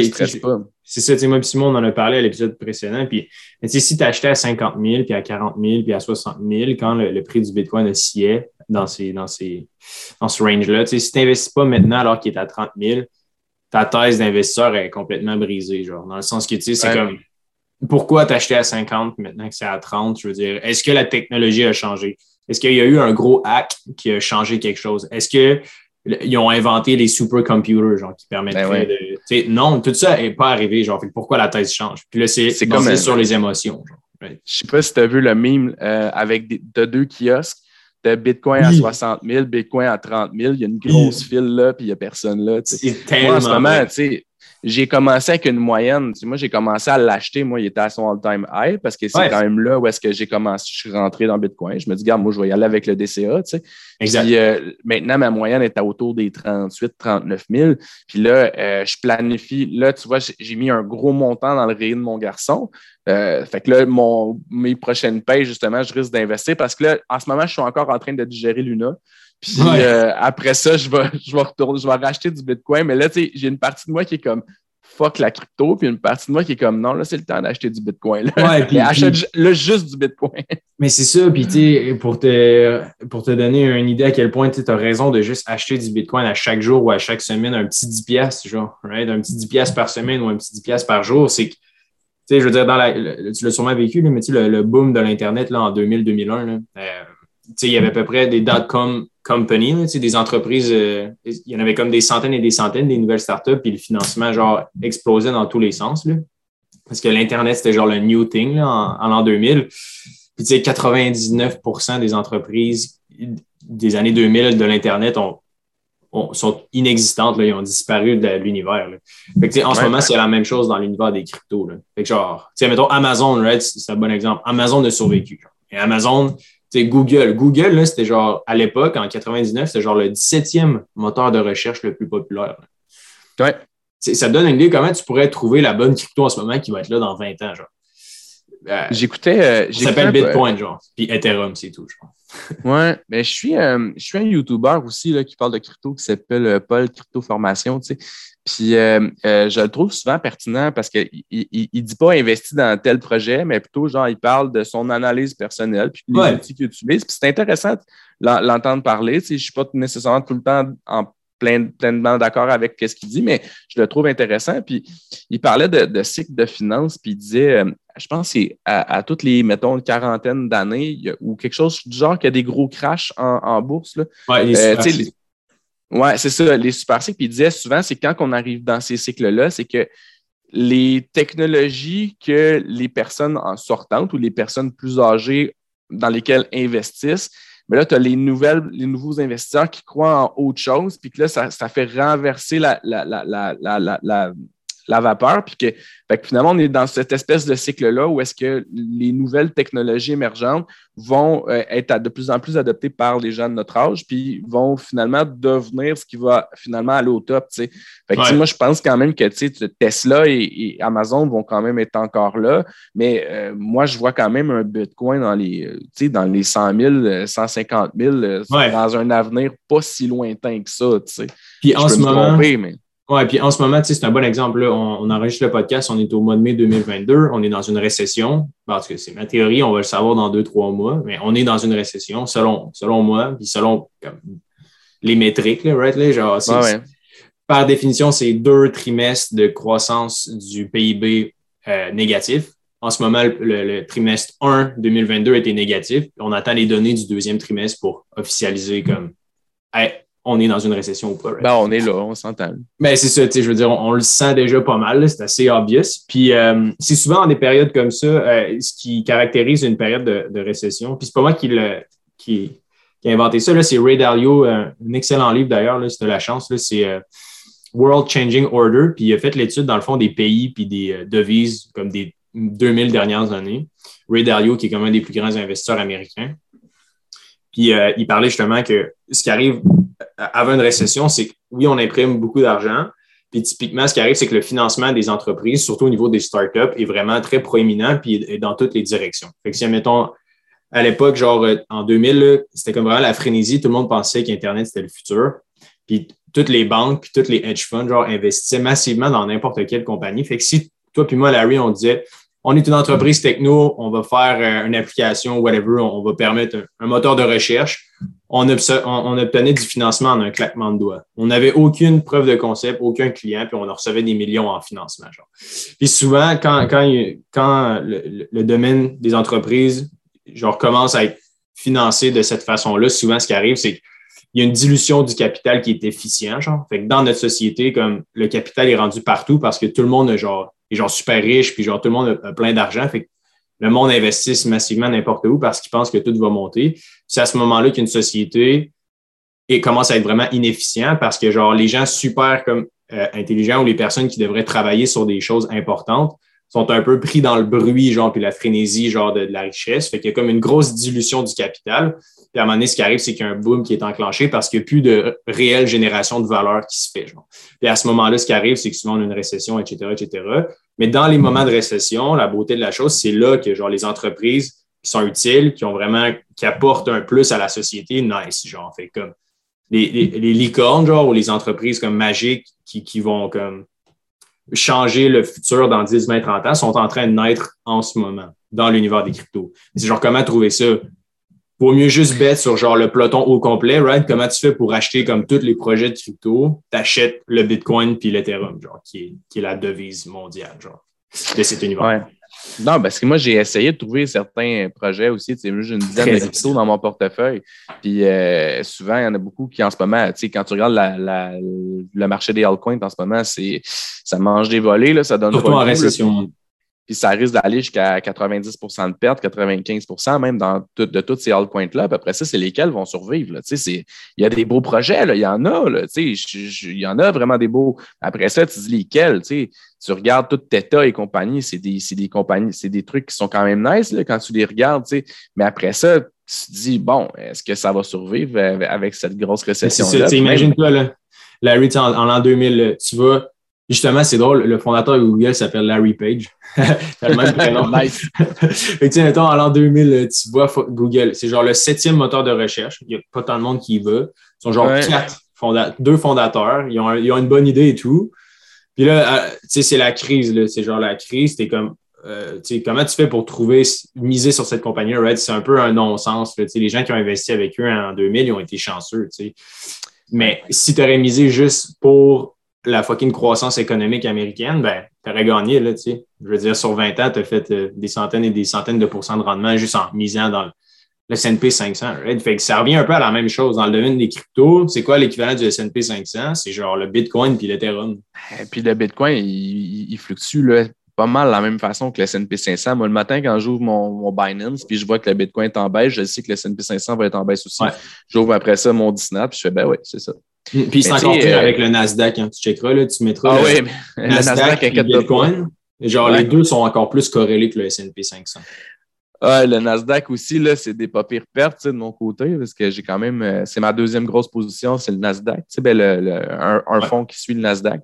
C'est ça, moi, Simon, on en a parlé à l'épisode précédent. Puis, si tu achetais à 50 000, puis à 40 000, puis à 60 000, quand le, prix du Bitcoin oscillait dans, ces, dans, ces, dans ce range-là, si tu n'investis pas maintenant alors qu'il est à 30 000, ta thèse d'investisseur est complètement brisée. Genre, dans le sens que, tu sais, c'est comme pourquoi t'acheter à 50 maintenant que c'est à 30? Je veux dire, est-ce que la technologie a changé? Est-ce qu'il y a eu un gros hack qui a changé quelque chose? Est-ce que ils ont inventé les supercomputers, genre, qui permettent ben de. Non, tout ça n'est pas arrivé, genre, pourquoi la thèse change? Puis là, c'est comme sur les émotions. Je ne sais pas si tu as vu le meme euh, avec deux kiosques de Bitcoin à 60 000, Bitcoin à 30 000. Il y a une grosse file là, puis il n'y a personne là. C'est tellement. en ce moment, tu sais, j'ai commencé avec une moyenne. moi, j'ai commencé à l'acheter. Moi, il était à son all-time high parce que c'est quand même là où est-ce que j'ai commencé. Je suis rentré dans Bitcoin. Je me dis, regarde, moi, je vais y aller avec le DCA. Tu sais. Exact. Puis, euh, maintenant, ma moyenne est à autour des 38, 39 000. Puis là, euh, je planifie. Là, tu vois, j'ai mis un gros montant dans le rayon de mon garçon. Euh, fait que là, mon, mes prochaines payes, justement, je risque d'investir parce que là, en ce moment, je suis encore en train de digérer Luna. Puis euh, après ça, je vais, je vais retourner, je vais racheter du Bitcoin. Mais là, tu sais, j'ai une partie de moi qui est comme fuck la crypto, puis une partie de moi qui est comme non, là, c'est le temps d'acheter du Bitcoin. Là. Ouais, puis, achète le juste du Bitcoin. Mais c'est ça, puis tu sais, pour te, pour te donner une idée à quel point tu as raison de juste acheter du Bitcoin à chaque jour ou à chaque semaine, un petit 10$, genre, right? un petit 10$ par semaine ou un petit 10$ par jour, c'est que, tu sais, je veux dire, dans la, tu l'as sûrement vécu, mais tu sais, le, boom de l'Internet en 2000-2001, euh, il y avait à peu près des dot-com companies, des entreprises, euh, il y en avait comme des centaines et des centaines des nouvelles startups, puis le financement, genre, explosait dans tous les sens. Là, parce que l'Internet, c'était genre le new thing en, l'an 2000. Puis, tu sais, 99% des entreprises des années 2000 de l'Internet ont, sont inexistantes, là, ils ont disparu de l'univers. En ce moment, c'est la même chose dans l'univers des cryptos. Là. Fait que genre, mettons Amazon, c'est un bon exemple. Amazon a survécu. Et Amazon, c'est Google. Google, c'était genre, à l'époque, en 99, c'était genre le 17e moteur de recherche le plus populaire. Ouais. Ça donne une idée comment tu pourrais trouver la bonne crypto en ce moment qui va être là dans 20 ans, genre. Euh, j'écoutais. Euh, ça s'appelle Bitcoin, genre. Puis Ethereum, c'est tout, genre. ouais, mais je suis, euh, je suis un YouTuber aussi là, qui parle de crypto qui s'appelle Paul Crypto Formation. Tu sais. Puis euh, euh, je le trouve souvent pertinent parce qu'il ne dit pas investi dans tel projet, mais plutôt genre il parle de son analyse personnelle puis les outils qu'il utilise. Puis c'est intéressant l'entendre parler. Je ne suis pas nécessairement tout le temps en plein, pleinement d'accord avec ce qu'il dit, mais je le trouve intéressant. Puis il parlait de, cycle de finances, puis il disait, euh, je pense que c'est à, toutes les, mettons, une quarantaine d'années ou quelque chose du genre qu'il y a des gros crashs en, bourse. Là. Oui, c'est ça. Les super cycles, puis il disait souvent, c'est quand on arrive dans ces cycles-là, c'est que les technologies que les personnes en sortantes ou les personnes plus âgées dans lesquelles investissent, mais là, tu as les, nouvelles, les nouveaux investisseurs qui croient en autre chose, puis que là, ça, fait renverser la, la, la, la vapeur, puis que, finalement, on est dans cette espèce de cycle-là où est-ce que les nouvelles technologies émergentes vont euh, être de plus en plus adoptées par les gens de notre âge, puis vont finalement devenir ce qui va finalement aller au top. Fait Moi, je pense quand même que Tesla et, Amazon vont quand même être encore là, mais euh, moi, je vois quand même un Bitcoin dans les, euh, dans les 100 000, 150 000 dans un avenir pas si lointain que ça. Puis en ce moment, mais... Oui, puis en ce moment, c'est un bon exemple. On, enregistre le podcast, on est au mois de mai 2022, on est dans une récession. Parce que c'est ma théorie, on va le savoir dans deux, trois mois, mais on est dans une récession, selon, selon moi, puis selon les métriques, right? genre, Par définition, c'est deux trimestres de croissance du PIB euh, négatif. En ce moment, le, trimestre 1 2022 était négatif. On attend les données du deuxième trimestre pour officialiser comme on est dans une récession ou pas. Ben, on est là, on s'entend. Mais c'est ça, je veux dire, on, le sent déjà pas mal, c'est assez obvious. Puis euh, c'est souvent dans des périodes comme ça euh, ce qui caractérise une période de, récession. Puis c'est pas moi qui, le, qui, qui a inventé ça, c'est Ray Dalio, euh, un excellent livre d'ailleurs, si tu la chance, c'est World Changing Order. Puis il a fait l'étude dans le fond des pays puis des devises comme des 2000 dernières années. Ray Dalio, qui est comme un des plus grands investisseurs américains. Puis il parlait justement que ce qui arrive avant une récession, c'est que oui, on imprime beaucoup d'argent. Puis typiquement, ce qui arrive, c'est que le financement des entreprises, surtout au niveau des startups, est vraiment très proéminent puis dans toutes les directions. Fait que si, mettons, à l'époque, genre euh, en 2000, c'était comme vraiment la frénésie. Tout le monde pensait qu'Internet, c'était le futur. Puis toutes les banques, puis toutes les hedge funds, genre, investissaient massivement dans n'importe quelle compagnie. Fait que si toi puis moi, Larry, on disait, on est une entreprise techno, on va faire euh, une application, whatever, on va permettre un moteur de recherche on, obtenait du financement en un claquement de doigts. On n'avait aucune preuve de concept, aucun client, puis on recevait des millions en financement. Puis souvent, quand, le, domaine des entreprises genre, commence à être financé de cette façon-là, souvent, ce qui arrive, c'est qu'il y a une dilution du capital qui est efficient. Genre. Fait dans notre société, comme le capital est rendu partout parce que tout le monde est genre, super riche, puis genre tout le monde a plein d'argent. Le monde investisse massivement n'importe où parce qu'il pense que tout va monter. C'est à ce moment-là qu'une société commence à être vraiment inefficient parce que genre les gens super comme euh, intelligents ou les personnes qui devraient travailler sur des choses importantes sont un peu pris dans le bruit, genre, puis la frénésie, genre, de, la richesse. Fait qu'il y a comme une grosse dilution du capital. Puis à un moment donné, ce qui arrive, c'est qu'il y a un boom qui est enclenché parce qu'il n'y a plus de réelle génération de valeur qui se fait. Genre. Puis à ce moment-là, ce qui arrive, c'est que souvent on a une récession, etc., etc. Mais dans les moments de récession, la beauté de la chose, c'est là que genre les entreprises qui sont utiles, qui ont vraiment, qui apportent un plus à la société, nice, genre. Fait comme les, les, licornes, genre, ou les entreprises comme magiques qui, qui vont comme changer le futur dans 10, 20, 30 ans sont en train de naître en ce moment dans l'univers des cryptos. C'est genre comment trouver ça? Vaut mieux juste bet sur genre le peloton au complet, right? Comment tu fais pour acheter comme tous les projets de crypto? Tu achètes le Bitcoin puis l'Ethereum, genre, qui est, qui est la devise mondiale, genre, de cet univers. Non, parce que moi, j'ai essayé de trouver certains projets aussi. J'ai une dizaine de cryptos dans mon portefeuille. Puis euh, souvent, il y en a beaucoup qui, en ce moment, tu sais, quand tu regardes la, le marché des altcoins en ce moment, c'est ça mange des volets, là, ça donne Surtout en récession. puis, ça risque d'aller jusqu'à 90% de perte, 95% même dans de toutes ces altcoins-là. Après ça, c'est lesquels vont survivre. Il y a des beaux projets, là, il y en a. Là, il y en a vraiment des beaux. Après ça, tu dis lesquels. Tu regardes tout Teta et compagnie, c'est des, des, compagnies, c'est des trucs qui sont quand même nice là, quand tu les regardes. Mais après ça, tu te dis, bon, est-ce que ça va survivre avec cette grosse récession-là? Imagine-toi, Larry, en, en l'an 2000, tu vas Justement, c'est drôle, le fondateur de Google s'appelle Larry Page. C'est le même prénom. nice. fait que, mettons, en l'an 2000, tu vois Google, c'est genre le septième moteur de recherche. Il n'y a pas tant de monde qui y va. Ils sont genre quatre, deux fondateurs. Ils ont, ils ont, une bonne idée et tout. Puis là, euh, tu sais, c'est la crise. C'est genre la crise. T'es comme, euh, comment tu fais pour trouver, miser sur cette compagnie? Right? C'est un peu un non-sens. Les gens qui ont investi avec eux en 2000, ils ont été chanceux. Mais si tu aurais misé juste pour la fucking croissance économique américaine, ben, aurais gagné, là, tu sais. Je veux dire, sur 20 ans, tu as fait euh, des centaines et des centaines de pourcents de rendement juste en misant dans le, S&P 500, Fait que ça revient un peu à la même chose. Dans le domaine des cryptos, c'est quoi l'équivalent du S&P 500? C'est genre le Bitcoin puis l'Ethereum. Et puis le Bitcoin, il, fluctue, là, pas mal de la même façon que le S&P 500. Moi, le matin, quand j'ouvre mon, Binance, puis je vois que le Bitcoin est en baisse, je sais que le S&P 500 va être en baisse aussi. J'ouvre après ça mon Disney, puis je fais, ben oui, c'est ça. Puis c'est encore pire euh, avec le Nasdaq. Hein. Tu checkeras, là, tu mettras ah, le, oui, le Nasdaq, et Bitcoin. Genre, les deux sont encore plus corrélés que le S&P 500. Ah, le Nasdaq aussi, là, c'est des pas pires pertes de mon côté, parce que j'ai quand même. Euh, c'est ma deuxième grosse position, c'est le Nasdaq. Ben, le, un, un fonds qui suit le Nasdaq.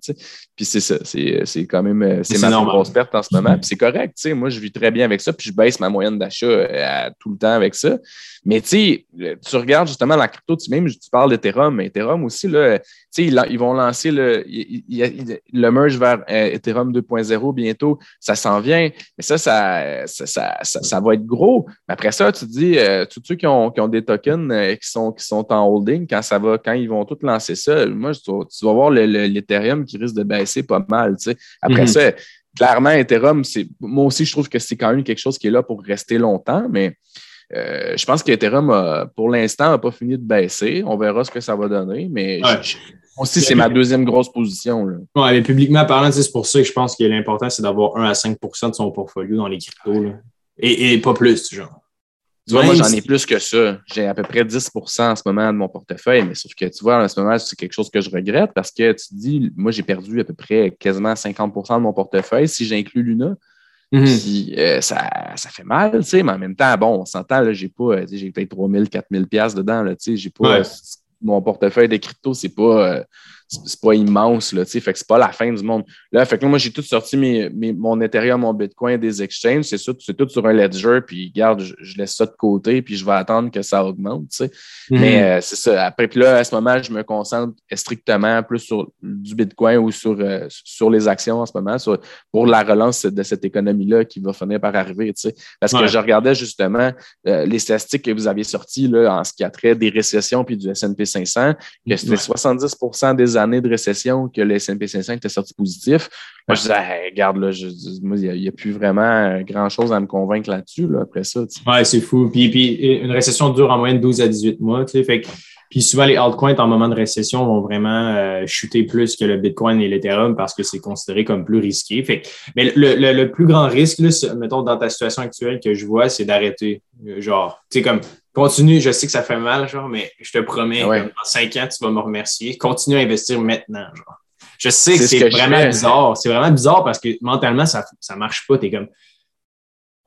Puis c'est ça. C'est quand même. Euh, c'est ma grosse perte en ce moment. Puis c'est correct. Moi, je vis très bien avec ça. Puis je baisse ma moyenne d'achat tout le temps avec ça. Mais tu tu regardes justement la crypto, tu même tu parles d'Ethereum, mais Ethereum aussi, là, ils, ils vont lancer le, le merge vers euh, Ethereum 2.0 bientôt, ça s'en vient, mais ça ça, ça, ça, va être gros. Mais après ça, tu dis, euh, tous ceux qui ont, qui ont des tokens euh, qui, sont, qui sont en holding, quand ça va, quand ils vont tous lancer ça, moi, tu, vas voir l'Ethereum qui risque de baisser pas mal. Après mm-hmm. ça, clairement, Ethereum, moi aussi, je trouve que c'est quand même quelque chose qui est là pour rester longtemps, mais euh, je pense qu'Ethereum, pour l'instant, n'a pas fini de baisser. On verra ce que ça va donner, mais aussi, c'est ma deuxième grosse position. Là. mais publiquement parlant, c'est pour ça que je pense que l'important, c'est d'avoir 1 à 5% de son portfolio dans les cryptos. Et, pas plus, genre. Tu vois, moi, j'en ai plus que ça. J'ai à peu près 10 en ce moment de mon portefeuille, mais sauf que tu vois, en ce moment, c'est quelque chose que je regrette parce que tu te dis, moi, j'ai perdu à peu près quasiment 50 de mon portefeuille si j'inclus Luna. Mhm. Euh, ça, ça, fait mal, tu sais, mais en même temps, bon, on s'entend, j'ai pas, euh, j'ai peut-être 3000, 4000 pièces dedans, tu sais, j'ai pas, mon portefeuille de crypto, c'est pas, euh, c'est pas immense, là, fait que c'est pas la fin du monde. Là, fait que moi, j'ai tout sorti mes, mon Ethereum, mon Bitcoin des exchanges, c'est tout, c'est tout sur un ledger, puis garde, je, laisse ça de côté, puis je vais attendre que ça augmente, tu sais. Mhm. Mais euh, c'est ça. Après, puis là, à ce moment, je me concentre strictement plus sur du Bitcoin ou sur, euh, sur les actions en ce moment, pour la relance de cette économie-là qui va finir par arriver, tu sais. Parce que je regardais justement euh, les statistiques que vous aviez sorties là, en ce qui a trait des récessions puis du S&P 500, que c'était 70% des années de récession que le S&P 500 était sorti positif. Moi, je disais, regarde, là, il n'y a, plus vraiment grand-chose à me convaincre là-dessus, là, après ça. Oui, c'est fou. Puis, puis, une récession dure en moyenne 12 à 18 mois. Fait puis souvent, les altcoins en moment de récession vont vraiment euh, chuter plus que le Bitcoin et l'Ethereum parce que c'est considéré comme plus risqué. Fait mais le, le, plus grand risque, là, mettons, dans ta situation actuelle que je vois, c'est d'arrêter. Genre, tu sais, comme continue, je sais que ça fait mal, genre, mais je te promets, dans cinq ans, tu vas me remercier. Continue à investir maintenant, genre. Je sais que c'est vraiment bizarre. C'est vraiment bizarre parce que mentalement, ça ne marche pas. Tu es comme,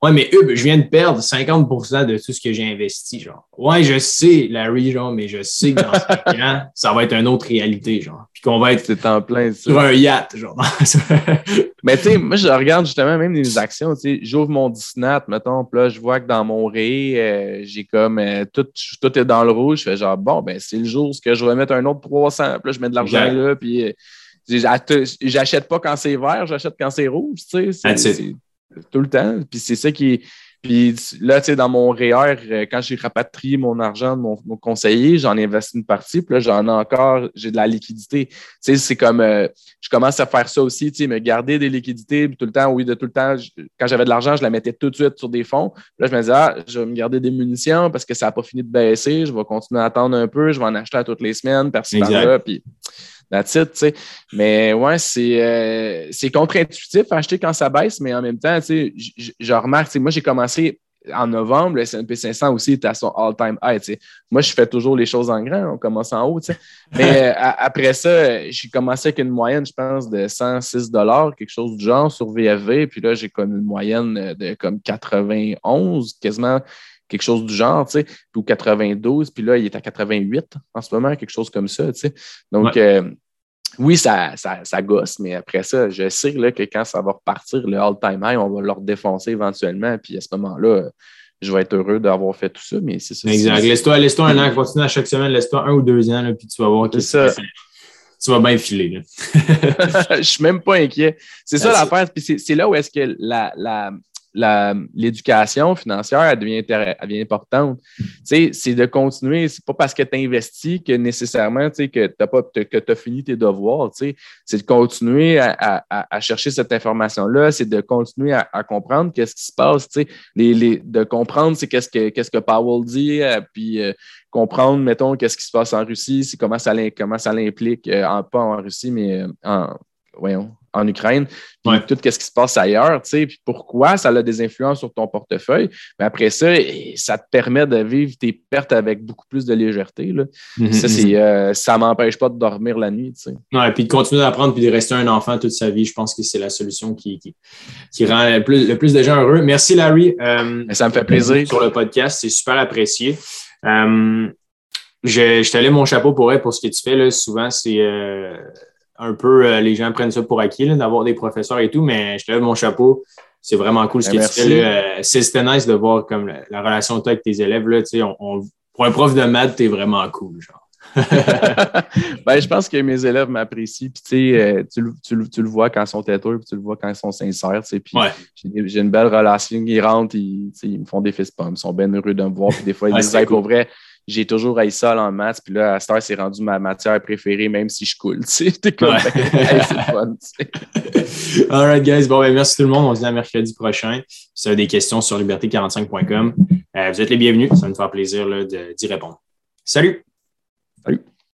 Ouais, mais Hub, je viens de perdre 50% de tout ce que j'ai investi, genre. Ouais, je sais, Larry, genre, mais je sais que dans 5 ans, ça va être une autre réalité, genre. Puis qu'on va être en plein, sur un yacht, genre. mais tu sais, moi, je regarde justement même les actions, tu sais, j'ouvre mon Disney, mettons, puis là, je vois que dans mon ré, euh, j'ai comme euh, tout, tout est dans le rouge. Je fais genre, bon, ben, c'est le jour où je vais mettre un autre 300, puis là, je mets de l'argent là, puis euh, j'achète pas quand c'est vert, j'achète quand c'est rouge, tu sais tout le temps. Puis c'est ça qui Puis là, tu sais, dans mon REER, euh, quand j'ai rapatrié mon argent de mon, conseiller, j'en ai investi une partie, puis là, j'en ai encore, j'ai de la liquidité. Tu sais, c'est comme, euh, je commence à faire ça aussi, tu sais, me garder des liquidités, puis tout le temps, oui, de tout le temps, quand j'avais de l'argent, je la mettais tout de suite sur des fonds. là, je me disais, ah, je vais me garder des munitions parce que ça n'a pas fini de baisser, je vais continuer à attendre un peu, je vais en acheter à toutes les semaines, par-ci, par-là, puis That's it, tu sais. Mais ouais, c'est, euh, c'est contre-intuitif acheter quand ça baisse, mais en même temps, tu sais, je remarque, moi, j'ai commencé en novembre, le S&P 500 aussi était à son all-time high. Tu sais. Moi, je fais toujours les choses en grand, on commence en haut. Tu sais. Mais euh, après ça, j'ai commencé avec une moyenne, je pense, de 106 quelque chose du genre sur VFV. Puis là, j'ai comme une moyenne de comme 91, quasiment quelque chose du genre, tu sais, ou 92, puis là, il est à 88 en ce moment, quelque chose comme ça, tu sais. Donc, euh, oui, ça, ça, gosse, mais après ça, je sais là, que quand ça va repartir, le all-time high, on va leur défoncer éventuellement, puis à ce moment-là, je vais être heureux d'avoir fait tout ça, mais c'est ça. Exact. Laisse-toi laisse un an, continue à chaque semaine, laisse-toi un ou deux ans, là, puis tu vas voir que ça. Tu vas bien filer. je ne suis même pas inquiet. C'est ça l'affaire. Puis c'est là où est-ce que la, la, l'éducation financière, elle devient, elle devient importante. C'est de continuer. C'est pas parce que tu investis que nécessairement que tu as, fini tes devoirs. C'est de continuer à, chercher cette information-là. C'est de continuer à, comprendre qu'est-ce qui se passe. Les, les, de comprendre c'est qu'est-ce que, qu'est-ce que Powell dit, euh, puis euh, comprendre, mettons, qu'est-ce qui se passe en Russie, comment ça, ça l'implique, euh, pas en Russie, mais en, voyons, en Ukraine, puis tout ce qui se passe ailleurs, tu sais, puis pourquoi ça a des influences sur ton portefeuille. Mais après ça, ça te permet de vivre tes pertes avec beaucoup plus de légèreté. Là. Mhm, ça, c'est, mhm. euh, ça m'empêche pas de dormir la nuit, tu sais. Ouais, puis de continuer d'apprendre puis de rester un enfant toute sa vie, je pense que c'est la solution qui, qui, rend le plus, le plus, de gens heureux. Merci, Larry. Euh, ça me fait plaisir. Sur le podcast, c'est super apprécié. Euh, je, je te lève mon chapeau pour elle pour ce que tu fais. Là. Souvent, c'est un peu, euh, les gens prennent ça pour acquis d'avoir des professeurs et tout, mais je te lève mon chapeau. C'est vraiment cool ce ben, que tu fais. Euh, c'est nice de voir comme la, relation que tu as avec tes élèves. Là, pour un prof de maths, tu es vraiment cool. Genre. ben, je pense que mes élèves m'apprécient. Puis, euh, tu, tu, tu, le vois quand ils sont têteux, puis tu le vois quand ils sont sincères. Puis, j'ai une belle relation. Ils rentrent, ils, ils me font des fist Ils sont bien heureux de me voir. Puis, des fois, ils disent pour vrai, j'ai toujours haï ça en maths. Puis là, à cette heure, c'est rendu ma matière préférée, même si je coule. Tu sais, comme, c'est fun. All right, guys. Bon, ben, merci tout le monde. On se dit à mercredi prochain. Si vous avez des questions sur liberté45.com, euh, vous êtes les bienvenus. Ça va nous faire plaisir d'y répondre. Salut! Salut!